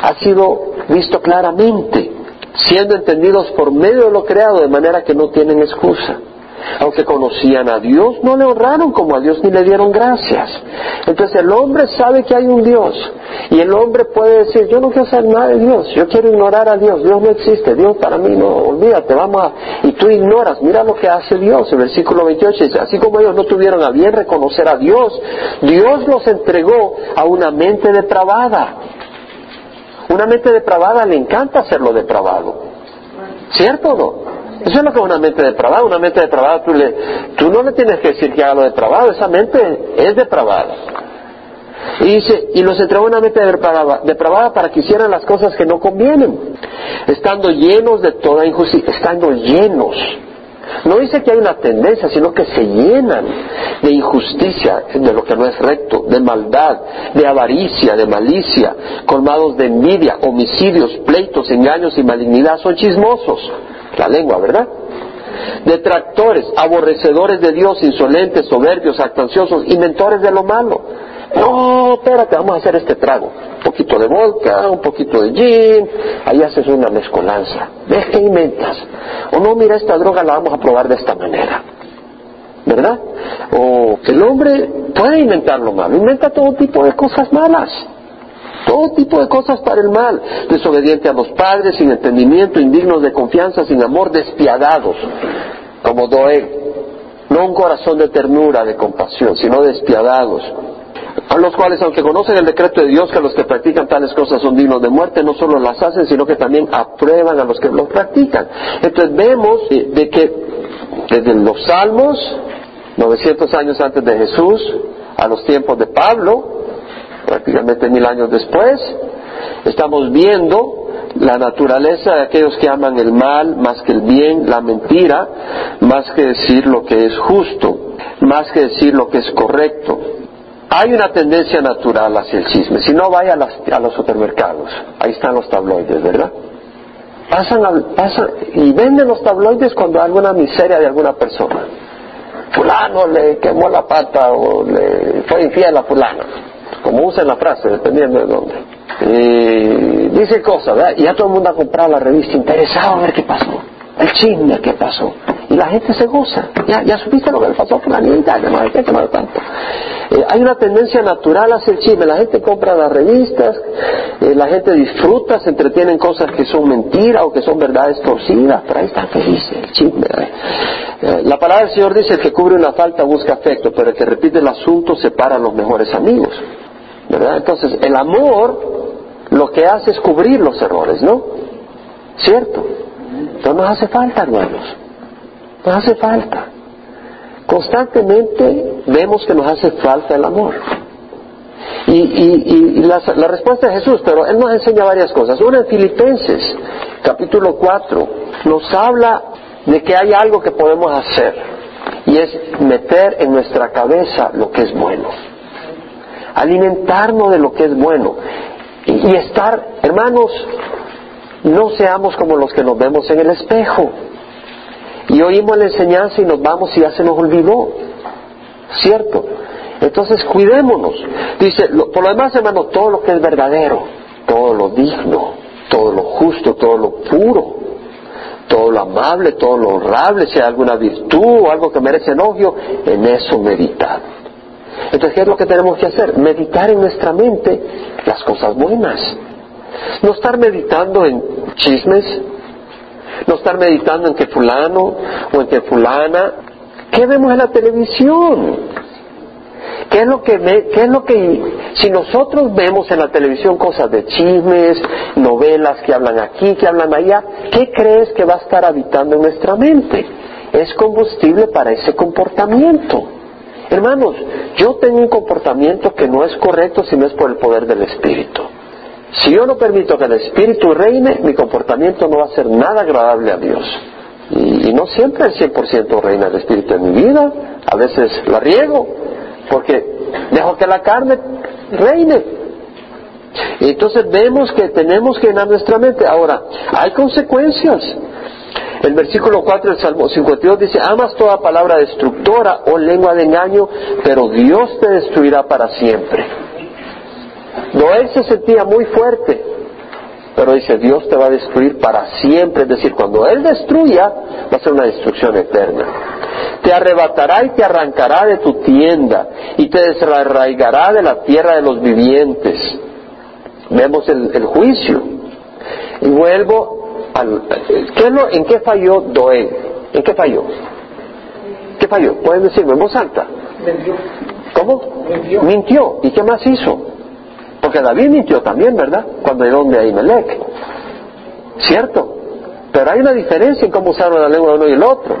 ha sido visto claramente, siendo entendidos por medio de lo creado de manera que no tienen excusa aunque conocían a Dios, no le honraron como a Dios ni le dieron gracias. Entonces el hombre sabe que hay un Dios y el hombre puede decir, yo no quiero hacer nada de Dios, yo quiero ignorar a Dios, Dios no existe, Dios para mí no, olvídate, vamos a... Y tú ignoras, mira lo que hace Dios, el versículo 28 dice, así como ellos no tuvieron a bien reconocer a Dios, Dios los entregó a una mente depravada. Una mente depravada le encanta hacerlo depravado. ¿Cierto o no? Eso es lo que es una mente depravada. Una mente depravada, tú, le, no le tienes que decir que haga lo depravado, esa mente es depravada. Y dice, y los entregó una mente depravada, depravada para que hicieran las cosas que no convienen, estando llenos de toda injusticia, estando llenos. No dice que hay una tendencia, sino que se llenan de injusticia, de lo que no es recto, de maldad, de avaricia, de malicia, colmados de envidia, homicidios, pleitos, engaños y malignidad, son chismosos la lengua, ¿verdad? Detractores, aborrecedores de Dios, insolentes, soberbios, actanciosos, inventores de lo malo. No, espérate, vamos a hacer este trago. Un poquito de vodka, un poquito de gin, ahí haces una mezcolanza. ¿Ves qué inventas? O no, mira, esta droga la vamos a probar de esta manera. ¿Verdad? O el hombre puede inventar lo malo, inventa todo tipo de cosas malas todo tipo de cosas para el mal, desobediente a los padres, sin entendimiento, indignos de confianza, sin amor, despiadados, como Doeg, no un corazón de ternura, de compasión, sino despiadados, a los cuales, aunque conocen el decreto de Dios que los que practican tales cosas son dignos de muerte, no solo las hacen, sino que también aprueban a los que los practican. Entonces vemos de que desde los salmos, 900 años antes de Jesús, a los tiempos de Pablo, prácticamente mil años después, estamos viendo la naturaleza de aquellos que aman el mal más que el bien, la mentira, más que decir lo que es justo, más que decir lo que es correcto. Hay una tendencia natural hacia el chisme. Si no, vaya a, a los supermercados. Ahí están los tabloides, ¿verdad? pasan, al, pasan y venden los tabloides cuando hay alguna miseria de alguna persona. Fulano le quemó la pata o le fue infiel a fulano, como usan la frase, dependiendo de dónde. Dice cosas, ¿verdad? Y ya todo el mundo ha comprado la revista interesado a ver qué pasó, el chisme, qué pasó y la gente se goza. Ya, ya supiste lo que le pasó con la niña, que hay que tanto. Eh, hay una tendencia natural hacia el chisme. La gente compra las revistas, eh, la gente disfruta, se entretiene en cosas que son mentiras o que son verdades torcidas, pero ahí está feliz el chisme. Eh, la palabra del Señor dice, el que cubre una falta busca afecto, pero el que repite el asunto separa a los mejores amigos. ¿Verdad? Entonces, el amor lo que hace es cubrir los errores, ¿no? ¿Cierto? No nos hace falta, hermanos. Nos hace falta. Constantemente vemos que nos hace falta el amor. Y, y, la, respuesta de Jesús, pero Él nos enseña varias cosas. Una en Filipenses, capítulo 4, nos habla de que hay algo que podemos hacer y es meter en nuestra cabeza lo que es bueno. Alimentarnos de lo que es bueno. y estar, hermanos, no seamos como los que nos vemos en el espejo. Y oímos la enseñanza y nos vamos y ya se nos olvidó. ¿Cierto? Entonces cuidémonos. Dice, por lo demás, hermano, todo lo que es verdadero, todo lo digno, todo lo justo, todo lo puro, todo lo amable, todo lo honrable, si hay alguna virtud o algo que merece elogio, en eso meditar. Entonces, ¿qué es lo que tenemos que hacer? Meditar en nuestra mente las cosas buenas. No estar meditando en chismes, no estar meditando en que fulano o en que fulana. ¿Qué vemos en la televisión? ¿Qué es lo que qué es lo que si nosotros vemos en la televisión cosas de chismes, novelas que hablan aquí, que hablan allá, qué crees que va a estar habitando en nuestra mente? Es combustible para ese comportamiento. Hermanos, yo tengo un comportamiento que no es correcto si no es por el poder del Espíritu. Si yo no permito que el Espíritu reine, mi comportamiento no va a ser nada agradable a Dios. Y, no siempre el 100% reina el Espíritu en mi vida, a veces la riego, porque dejo que la carne reine. Entonces vemos que tenemos que llenar nuestra mente. Ahora, hay consecuencias. El versículo 4 del Salmo 52 dice, amas toda palabra destructora o lengua de engaño, pero Dios te destruirá para siempre. Noé se sentía muy fuerte, pero dice, Dios te va a destruir para siempre, es decir, cuando Él destruya, va a ser una destrucción eterna. Te arrebatará y te arrancará de tu tienda y te desarraigará de la tierra de los vivientes. Vemos el, juicio. Y vuelvo al... ¿En qué falló Noé? ¿En qué falló? ¿Qué falló? Pueden decirme en voz alta. ¿Cómo? Mintió. ¿Y qué más hizo? Porque David mintió también, ¿verdad? Cuando llegó donde Ahimelech. ¿Cierto? Pero hay una diferencia en cómo usaron la lengua de uno y el otro.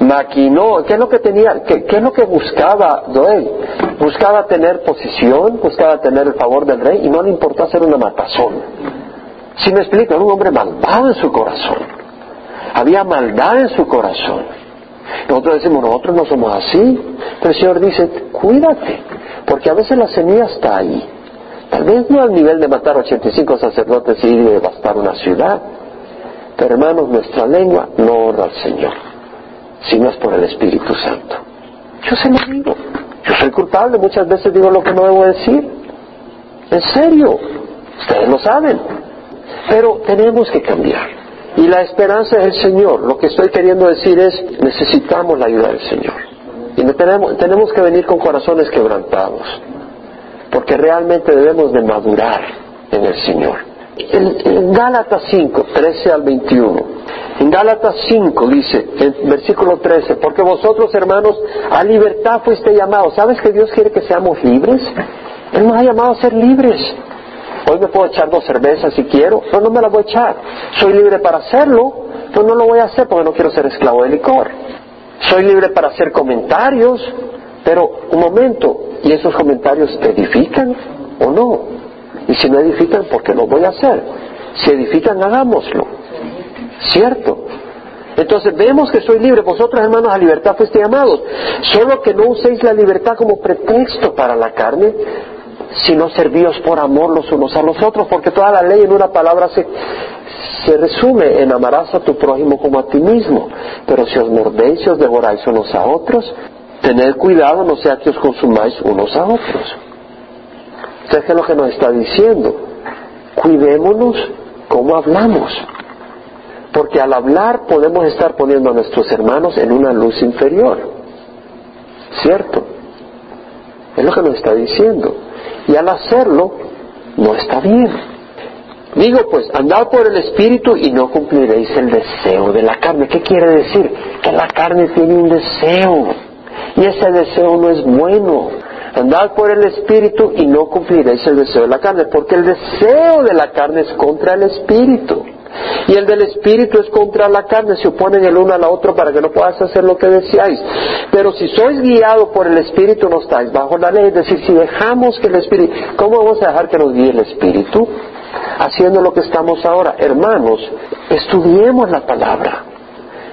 Maquinó. ¿Qué es lo que tenía? ¿Qué, es lo que buscaba Doel? Buscaba tener posición, buscaba tener el favor del rey y no le importó hacer una matazón. Si me explico, era un hombre malvado en su corazón. Había maldad en su corazón. Nosotros decimos, nosotros no somos así. Pero el Señor dice, cuídate, porque a veces la semilla está ahí. Tal vez no al nivel de matar 85 sacerdotes y devastar una ciudad. Pero hermanos, nuestra lengua no honra al Señor, si no es por el Espíritu Santo. Yo se lo digo. Yo soy culpable, muchas veces digo lo que no debo decir. En serio, ustedes lo saben. Pero tenemos que cambiar. Y la esperanza es el Señor. Lo que estoy queriendo decir es, necesitamos la ayuda del Señor. Y tenemos, tenemos que venir con corazones quebrantados, porque realmente debemos de madurar en el Señor. En, Gálatas 5, 13 al 21, en Gálatas 5 dice, en versículo 13, porque vosotros hermanos a libertad fuiste llamados. ¿Sabes que Dios quiere que seamos libres? Él nos ha llamado a ser libres. Hoy me puedo echar dos cervezas si quiero, pero no me las voy a echar. Soy libre para hacerlo, pero no lo voy a hacer porque no quiero ser esclavo de licor. Soy libre para hacer comentarios, pero un momento, ¿y esos comentarios edifican o no? Y si no edifican, ¿por qué lo voy a hacer? Si edifican, hagámoslo. ¿Cierto? Entonces vemos que soy libre, vosotros hermanos a libertad fuiste llamados, solo que no uséis la libertad como pretexto para la carne, sino servíos por amor los unos a los otros, porque toda la ley en una palabra se, se resume en amarás a tu prójimo como a ti mismo. Pero si os mordéis y os devoráis unos a otros, tened cuidado no sea que os consumáis unos a otros. ¿Sabes qué es lo que nos está diciendo? Cuidémonos cómo hablamos. Porque al hablar podemos estar poniendo a nuestros hermanos en una luz inferior. ¿Cierto? Es lo que nos está diciendo. Y al hacerlo, no está bien. Digo pues, andad por el Espíritu y no cumpliréis el deseo de la carne. ¿Qué quiere decir? Que la carne tiene un deseo. Y ese deseo no es bueno. Andad por el Espíritu y no cumpliréis el deseo de la carne, porque el deseo de la carne es contra el Espíritu. Y el del Espíritu es contra la carne, se oponen el uno al otro para que no puedas hacer lo que deseáis. Pero si sois guiados por el Espíritu, no estáis bajo la ley. Es decir, si dejamos que el Espíritu, ¿cómo vamos a dejar que nos guíe el Espíritu? Haciendo lo que estamos ahora. Hermanos, estudiemos la palabra.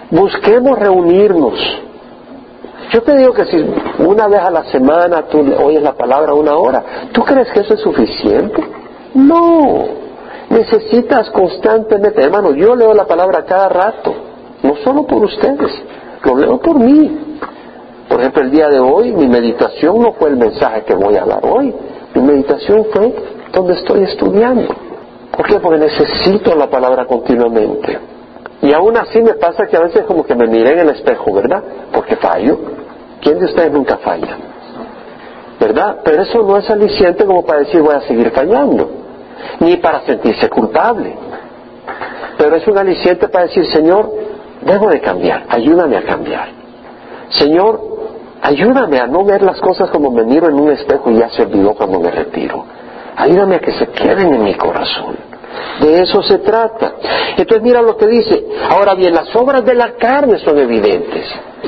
Busquemos reunirnos. Yo te digo que si una vez a la semana tú oyes la palabra una hora, ¿tú crees que eso es suficiente? No. Necesitas constantemente, hermano, yo leo la palabra cada rato, no solo por ustedes, lo leo por mí. Por ejemplo, el día de hoy mi meditación no fue el mensaje que voy a dar hoy, mi meditación fue donde estoy estudiando. ¿Por qué? Porque necesito la palabra continuamente. Y aún así me pasa que a veces como que me miré en el espejo, ¿verdad? Porque fallo. ¿Quién de ustedes nunca falla? ¿Verdad? Pero eso no es aliciente como para decir voy a seguir fallando ni para sentirse culpable. Pero es un aliciente para decir, Señor, debo de cambiar, ayúdame a cambiar. Señor, ayúdame a no ver las cosas como me miro en un espejo y ya se olvidó cuando me retiro. Ayúdame a que se queden en mi corazón. De eso se trata. Entonces mira lo que dice. Ahora bien, las obras de la carne son evidentes,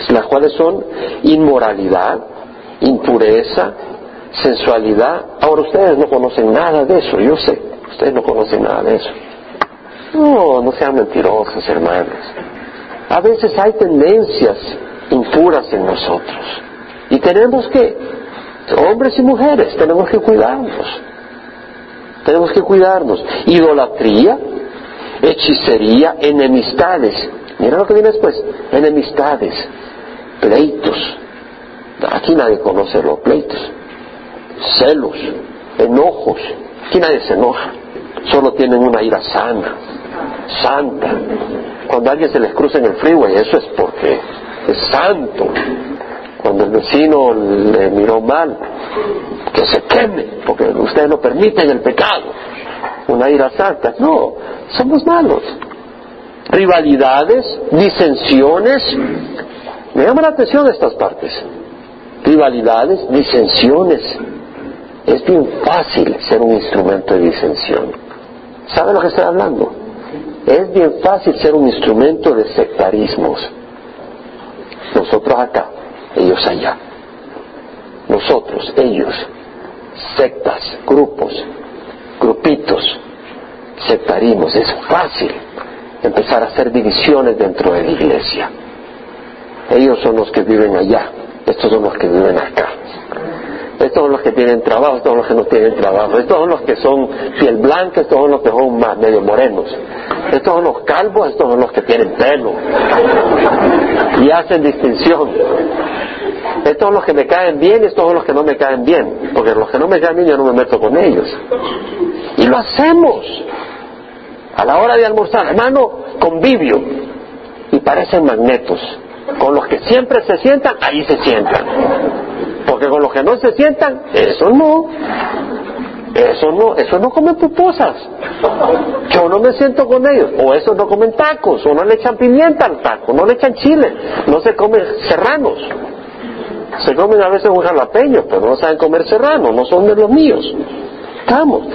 las cuales son inmoralidad, impureza, sensualidad. Ahora ustedes no conocen nada de eso, yo sé, ustedes no conocen nada de eso. No, no sean mentirosos, hermanos. A veces hay tendencias impuras en nosotros. Y tenemos que, hombres y mujeres, tenemos que cuidarnos. Tenemos que cuidarnos. Idolatría, hechicería, enemistades. Mira lo que viene después. Enemistades, pleitos. Aquí nadie conoce los pleitos celos, enojos. Aquí nadie se enoja. Solo tienen una ira sana, santa. Cuando alguien se les cruza en el freeway, eso es porque es santo. Cuando el vecino le miró mal, que se queme, porque ustedes no permiten el pecado. Una ira santa. No, somos malos. Rivalidades, disensiones. Me llama la atención estas partes. Rivalidades, disensiones es bien fácil ser un instrumento de disensión. ¿Sabe lo que estoy hablando? Es bien fácil ser un instrumento de sectarismos. Nosotros acá, ellos allá. Nosotros, ellos, sectas, grupos, grupitos, sectarismos. Es fácil empezar a hacer divisiones dentro de la iglesia. Ellos son los que viven allá, estos son los que viven acá estos son los que tienen trabajo, estos son los que no tienen trabajo, estos son los que son piel blanca, estos son los que son más medio morenos, estos son los calvos, estos son los que tienen pelo y hacen distinción. Estos son los que me caen bien, estos son los que no me caen bien, porque los que no me caen bien yo no me meto con ellos. Y lo hacemos a la hora de almorzar, hermano, convivio, y parecen magnetos. Con los que siempre se sientan, ahí se sientan. Porque con los que no se sientan, eso no. Eso no, eso no comen pupusas. Yo no me siento con ellos. O esos no comen tacos, o no le echan pimienta al taco, no le echan chile, no se comen serranos. Se comen a veces un jalapeño, pero no saben comer serrano, no son de los míos. Estamos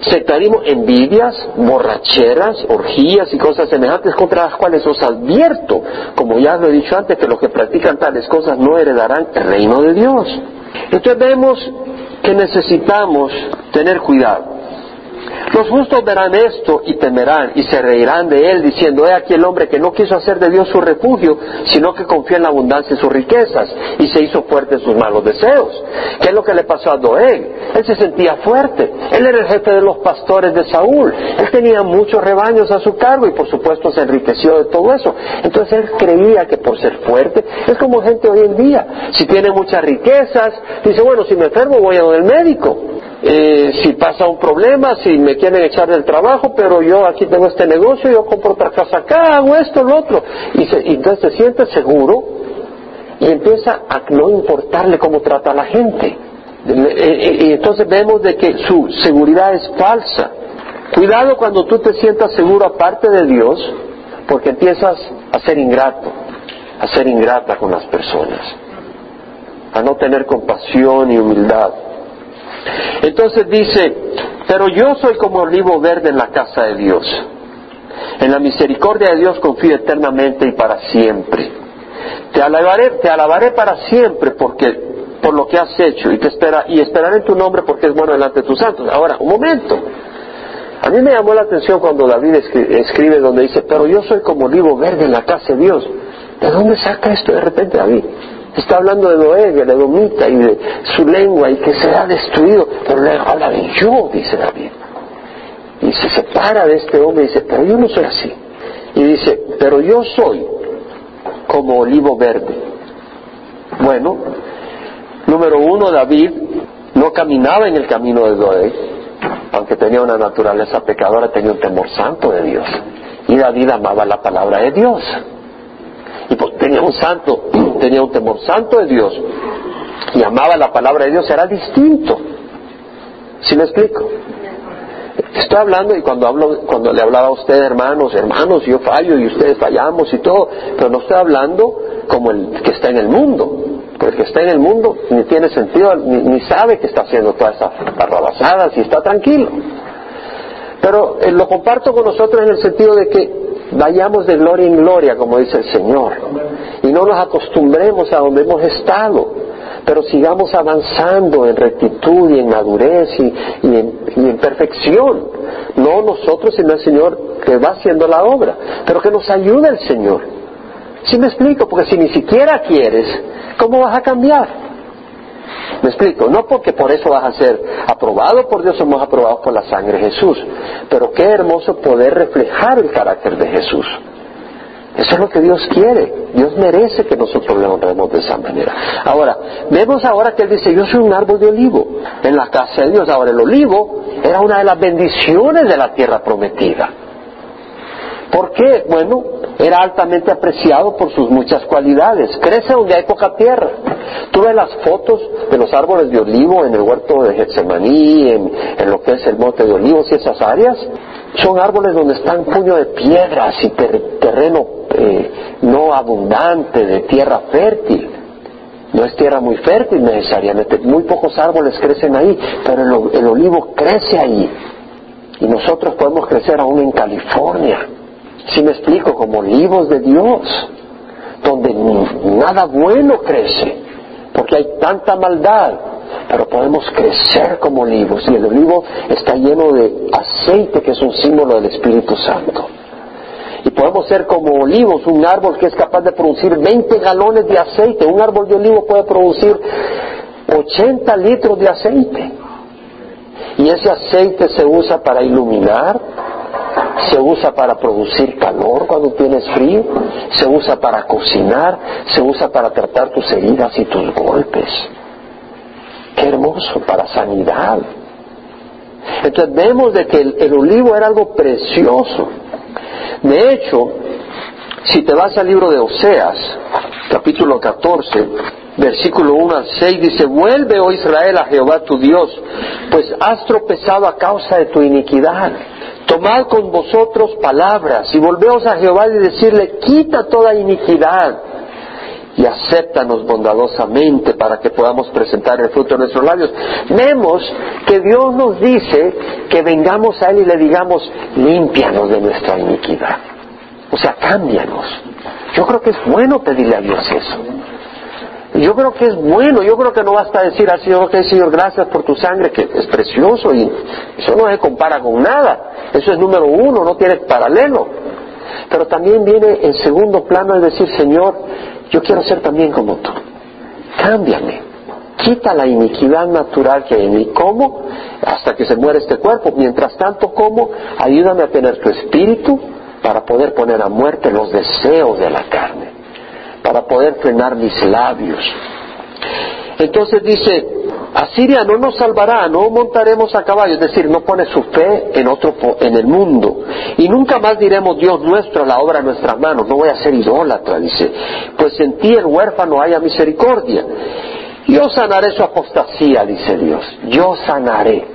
sectarismo, envidias, borracheras, orgías y cosas semejantes contra las cuales os advierto, como ya lo he dicho antes, que los que practican tales cosas no heredarán el reino de Dios. Entonces vemos que necesitamos tener cuidado. Los justos verán esto y temerán y se reirán de él diciendo, he aquí el hombre que no quiso hacer de Dios su refugio, sino que confió en la abundancia de sus riquezas y se hizo fuerte en sus malos deseos. ¿Qué es lo que le pasó a Doeg? Él se sentía fuerte. Él era el jefe de los pastores de Saúl. Él tenía muchos rebaños a su cargo y por supuesto se enriqueció de todo eso. Entonces él creía que por ser fuerte, es como gente hoy en día. Si tiene muchas riquezas, dice, bueno, si me enfermo voy a donde el médico. Eh, si pasa un problema, si me quieren echar del trabajo, pero yo aquí tengo este negocio, yo compro otra casa acá, hago esto, lo otro. Y, y entonces se siente seguro y empieza a no importarle cómo trata a la gente. Y entonces vemos de que su seguridad es falsa. Cuidado cuando tú te sientas seguro aparte de Dios, porque empiezas a ser ingrato, a ser ingrata con las personas, a no tener compasión y humildad. Entonces dice, pero yo soy como olivo verde en la casa de Dios. En la misericordia de Dios confío eternamente y para siempre. Te alabaré, te alabaré para siempre porque por lo que has hecho y te espera y esperaré en tu nombre porque es bueno delante de tus santos. Ahora, un momento. A mí me llamó la atención cuando David escribe, donde dice, pero yo soy como olivo verde en la casa de Dios. ¿De dónde saca esto de repente David? Está hablando de Noé, de Edomita y de su lengua y que será destruido. Pero le habla de yo, dice David. Y se separa de este hombre y dice, pero yo no soy así. Y dice, pero yo soy como olivo verde. Bueno, número uno, David no caminaba en el camino de Noé, aunque tenía una naturaleza pecadora, tenía un temor santo de Dios. Y David amaba la palabra de Dios. Y tenía un santo, tenía un temor santo de Dios y amaba la palabra de Dios, era distinto. ¿Sí me explico? Estoy hablando y cuando hablo, cuando le hablaba a usted, hermanos, hermanos, yo fallo y ustedes fallamos y todo, pero no estoy hablando como el que está en el mundo. Porque el que está en el mundo ni tiene sentido, ni, sabe que está haciendo todas esas barrabasadas y está tranquilo. Pero eh, lo comparto con nosotros en el sentido de que Vayamos de gloria en gloria, como dice el Señor. Y no nos acostumbremos a donde hemos estado, pero sigamos avanzando en rectitud y en madurez y, en, perfección. No nosotros, sino el Señor que va haciendo la obra, pero que nos ayude el Señor. ¿Sí me explico? Porque si ni siquiera quieres, ¿cómo vas a cambiar? ¿Me explico? No porque por eso vas a ser aprobado por Dios, somos aprobados por la sangre de Jesús. Pero qué hermoso poder reflejar el carácter de Jesús. Eso es lo que Dios quiere. Dios merece que nosotros le honremos de esa manera. Ahora, vemos ahora que Él dice, yo soy un árbol de olivo en la casa de Dios. Ahora, el olivo era una de las bendiciones de la tierra prometida. ¿Por qué? Bueno, era altamente apreciado por sus muchas cualidades. Crece donde hay poca tierra. Tú ves las fotos de los árboles de olivo en el huerto de Getsemaní, en, lo que es el monte de olivos y esas áreas. Son árboles donde están puño de piedras y terreno eh, no abundante, de tierra fértil. No es tierra muy fértil necesariamente. Muy pocos árboles crecen ahí, pero el olivo crece ahí. Y nosotros podemos crecer aún en California si me explico, como olivos de Dios, donde nada bueno crece, porque hay tanta maldad, pero podemos crecer como olivos y el olivo está lleno de aceite que es un símbolo del Espíritu Santo. Y podemos ser como olivos, un árbol que es capaz de producir 20 galones de aceite. Un árbol de olivo puede producir 80 litros de aceite. Y ese aceite se usa para iluminar, se usa para producir calor cuando tienes frío, se usa para cocinar, se usa para tratar tus heridas y tus golpes. Qué hermoso, para sanidad. Entonces vemos de que el, olivo era algo precioso. De hecho, si te vas al libro de Oseas, capítulo 14, versículo 1 al 6, dice, vuelve, oh Israel, a Jehová tu Dios, pues has tropezado a causa de tu iniquidad tomad con vosotros palabras y volveos a Jehová y decirle, quita toda iniquidad y acéptanos bondadosamente para que podamos presentar el fruto de nuestros labios. Vemos que Dios nos dice que vengamos a Él y le digamos, límpianos de nuestra iniquidad. O sea, cámbianos. Yo creo que es bueno pedirle a Dios eso. Yo creo que es bueno, yo creo que no basta decir al Señor, ok Señor, gracias por tu sangre, que es precioso y eso no se compara con nada. Eso es número uno, no tiene paralelo. Pero también viene en segundo plano el decir, Señor, yo quiero ser también como tú. Cámbiame. Quita la iniquidad natural que hay en mí. ¿Cómo? Hasta que se muere este cuerpo. Mientras tanto, ¿cómo? Ayúdame a tener tu espíritu para poder poner a muerte los deseos de la carne para poder frenar mis labios. Entonces dice, Asiria no nos salvará, no montaremos a caballo, es decir, no pone su fe en otro, en el mundo. Y nunca más diremos, Dios nuestro, la obra de nuestras manos, no voy a ser idólatra, dice, pues en ti el huérfano haya misericordia. Yo sanaré su apostasía, dice Dios, yo sanaré.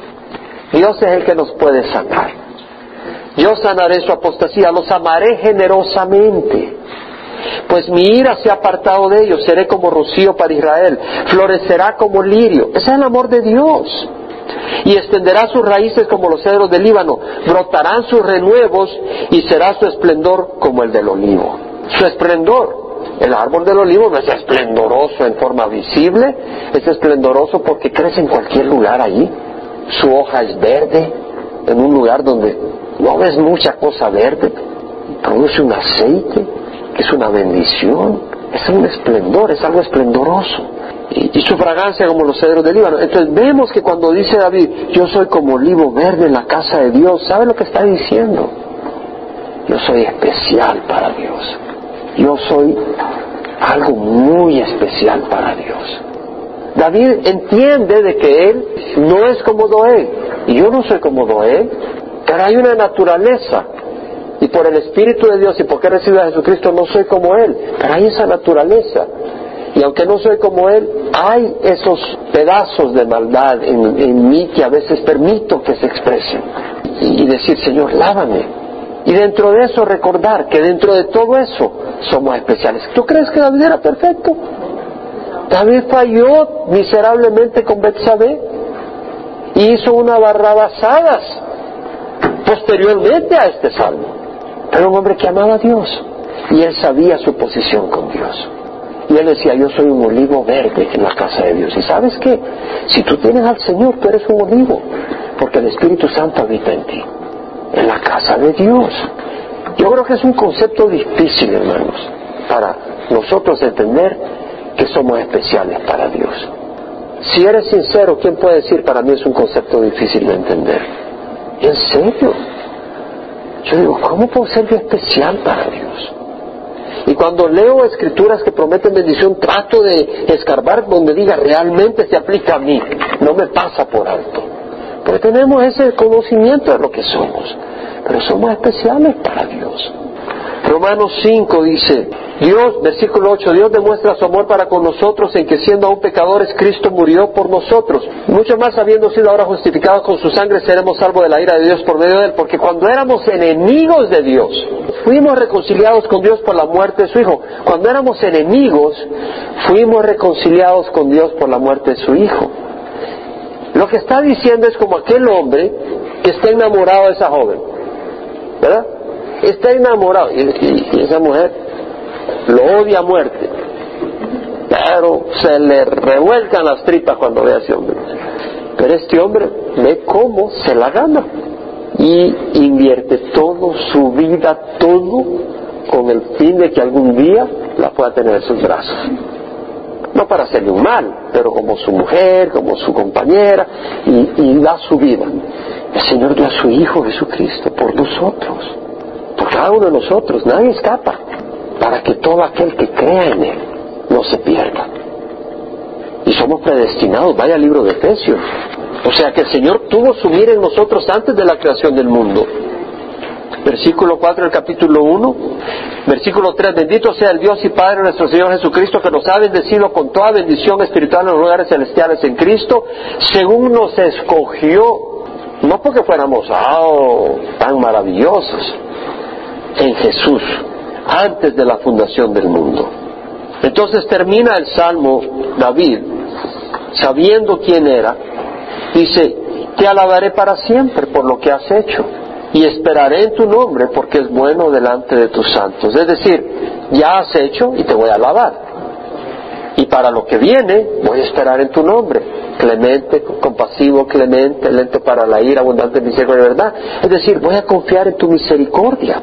Dios es el que nos puede sanar. Yo sanaré su apostasía, los amaré generosamente pues mi ira se ha apartado de ellos, seré como rocío para Israel, florecerá como lirio. Ese es el amor de Dios. Y extenderá sus raíces como los cedros del Líbano, brotarán sus renuevos y será su esplendor como el del olivo. Su esplendor. El árbol del olivo no es esplendoroso en forma visible, es esplendoroso porque crece en cualquier lugar allí. Su hoja es verde, en un lugar donde no ves mucha cosa verde, produce un aceite, es una bendición, es un esplendor, es algo esplendoroso. Y, su fragancia como los cedros del Líbano. Entonces vemos que cuando dice David, yo soy como olivo verde en la casa de Dios, ¿sabe lo que está diciendo? Yo soy especial para Dios. Yo soy algo muy especial para Dios. David entiende de que él no es como Doé, y yo no soy como Doé, pero hay una naturaleza por el Espíritu de Dios y porque he recibido a Jesucristo no soy como Él, pero hay esa naturaleza. Y aunque no soy como Él, hay esos pedazos de maldad en, mí que a veces permito que se expresen. Y, decir, Señor, lávame. Y dentro de eso recordar que dentro de todo eso somos especiales. ¿Tú crees que David era perfecto? David falló miserablemente con Betsabé y hizo una barrabasadas posteriormente a este salmo. Era un hombre que amaba a Dios y él sabía su posición con Dios. Y él decía, yo soy un olivo verde en la casa de Dios. ¿Y sabes qué? Si tú tienes al Señor, tú eres un olivo, porque el Espíritu Santo habita en ti, en la casa de Dios. Yo creo que es un concepto difícil, hermanos, para nosotros entender que somos especiales para Dios. Si eres sincero, ¿quién puede decir para mí es un concepto difícil de entender? ¿En serio? Yo digo, ¿cómo puedo ser yo especial para Dios? Y cuando leo escrituras que prometen bendición, trato de escarbar donde diga realmente se aplica a mí, no me pasa por alto. Porque tenemos ese conocimiento de lo que somos, pero somos especiales para Dios. Romanos 5 dice, Dios, versículo 8, Dios demuestra su amor para con nosotros en que siendo aún pecadores, Cristo murió por nosotros. Mucho más habiendo sido ahora justificados con su sangre, seremos salvos de la ira de Dios por medio de él, porque cuando éramos enemigos de Dios, fuimos reconciliados con Dios por la muerte de su Hijo. Cuando éramos enemigos, fuimos reconciliados con Dios por la muerte de su Hijo. Lo que está diciendo es como aquel hombre que está enamorado de esa joven, ¿verdad? Está enamorado y esa mujer lo odia a muerte, pero se le revuelcan las tripas cuando ve a ese hombre. Pero este hombre ve cómo se la gana y invierte todo, su vida, todo, con el fin de que algún día la pueda tener en sus brazos. No para hacerle un mal, pero como su mujer, como su compañera, y, y da su vida. El Señor dio a su Hijo Jesucristo por nosotros, cada uno de nosotros, nadie escapa para que todo aquel que crea en Él no se pierda. Y somos predestinados, vaya libro de Efesios. O sea que el Señor tuvo su mira en nosotros antes de la creación del mundo. Versículo 4 del capítulo 1. Versículo 3. Bendito sea el Dios y Padre nuestro Señor Jesucristo que nos ha bendecido con toda bendición espiritual en los lugares celestiales en Cristo, según nos escogió. No porque fuéramos oh, tan maravillosos en Jesús, antes de la fundación del mundo. Entonces termina el Salmo David, sabiendo quién era, dice, te alabaré para siempre por lo que has hecho y esperaré en tu nombre porque es bueno delante de tus santos. Es decir, ya has hecho y te voy a alabar. Y para lo que viene, voy a esperar en tu nombre. Clemente, compasivo, clemente, lento para la ira, abundante misericordia, ¿verdad? Es decir, voy a confiar en tu misericordia.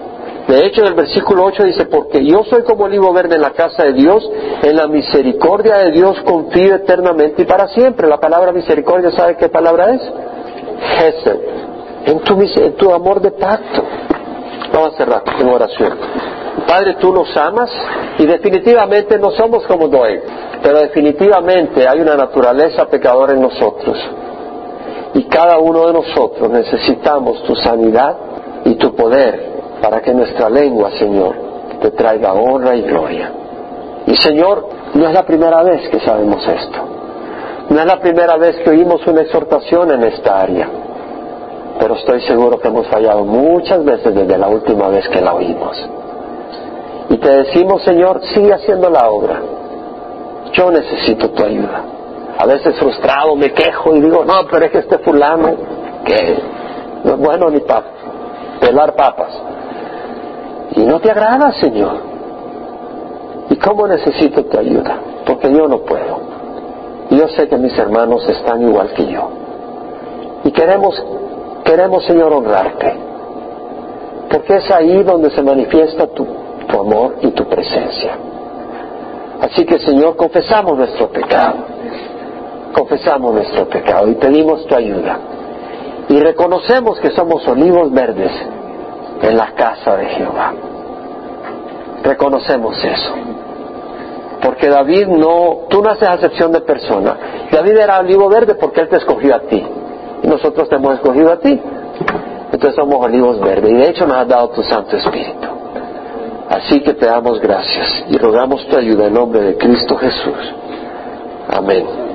De hecho, en el versículo 8 dice, porque yo soy como olivo verde en la casa de Dios, en la misericordia de Dios confío eternamente y para siempre. La palabra misericordia, ¿sabe qué palabra es? Gesed. En tu, en tu amor de pacto. Vamos a cerrar en oración. Padre, tú nos amas y definitivamente no somos como Noé, pero definitivamente hay una naturaleza pecadora en nosotros. Y cada uno de nosotros necesitamos tu sanidad y tu poder para que nuestra lengua, Señor, te traiga honra y gloria. Y Señor, no es la primera vez que sabemos esto. No es la primera vez que oímos una exhortación en esta área. Pero estoy seguro que hemos fallado muchas veces desde la última vez que la oímos. Y te decimos, Señor, sigue haciendo la obra. Yo necesito tu ayuda. A veces frustrado me quejo y digo, no, pero es que este fulano, que no es bueno ni para pelar papas. Y no te agrada, Señor. ¿Y cómo necesito tu ayuda? Porque yo no puedo. Yo sé que mis hermanos están igual que yo. Y queremos, queremos, Señor, honrarte. Porque es ahí donde se manifiesta tu, tu amor y tu presencia. Así que, Señor, confesamos nuestro pecado. Confesamos nuestro pecado y pedimos tu ayuda. Y reconocemos que somos olivos verdes en la casa de Jehová. Reconocemos eso. Porque David no, tú no haces acepción de persona. David era olivo verde porque él te escogió a ti. Y nosotros te hemos escogido a ti. Entonces somos olivos verdes. Y de hecho nos has dado tu Santo Espíritu. Así que te damos gracias y rogamos tu ayuda en nombre de Cristo Jesús. Amén.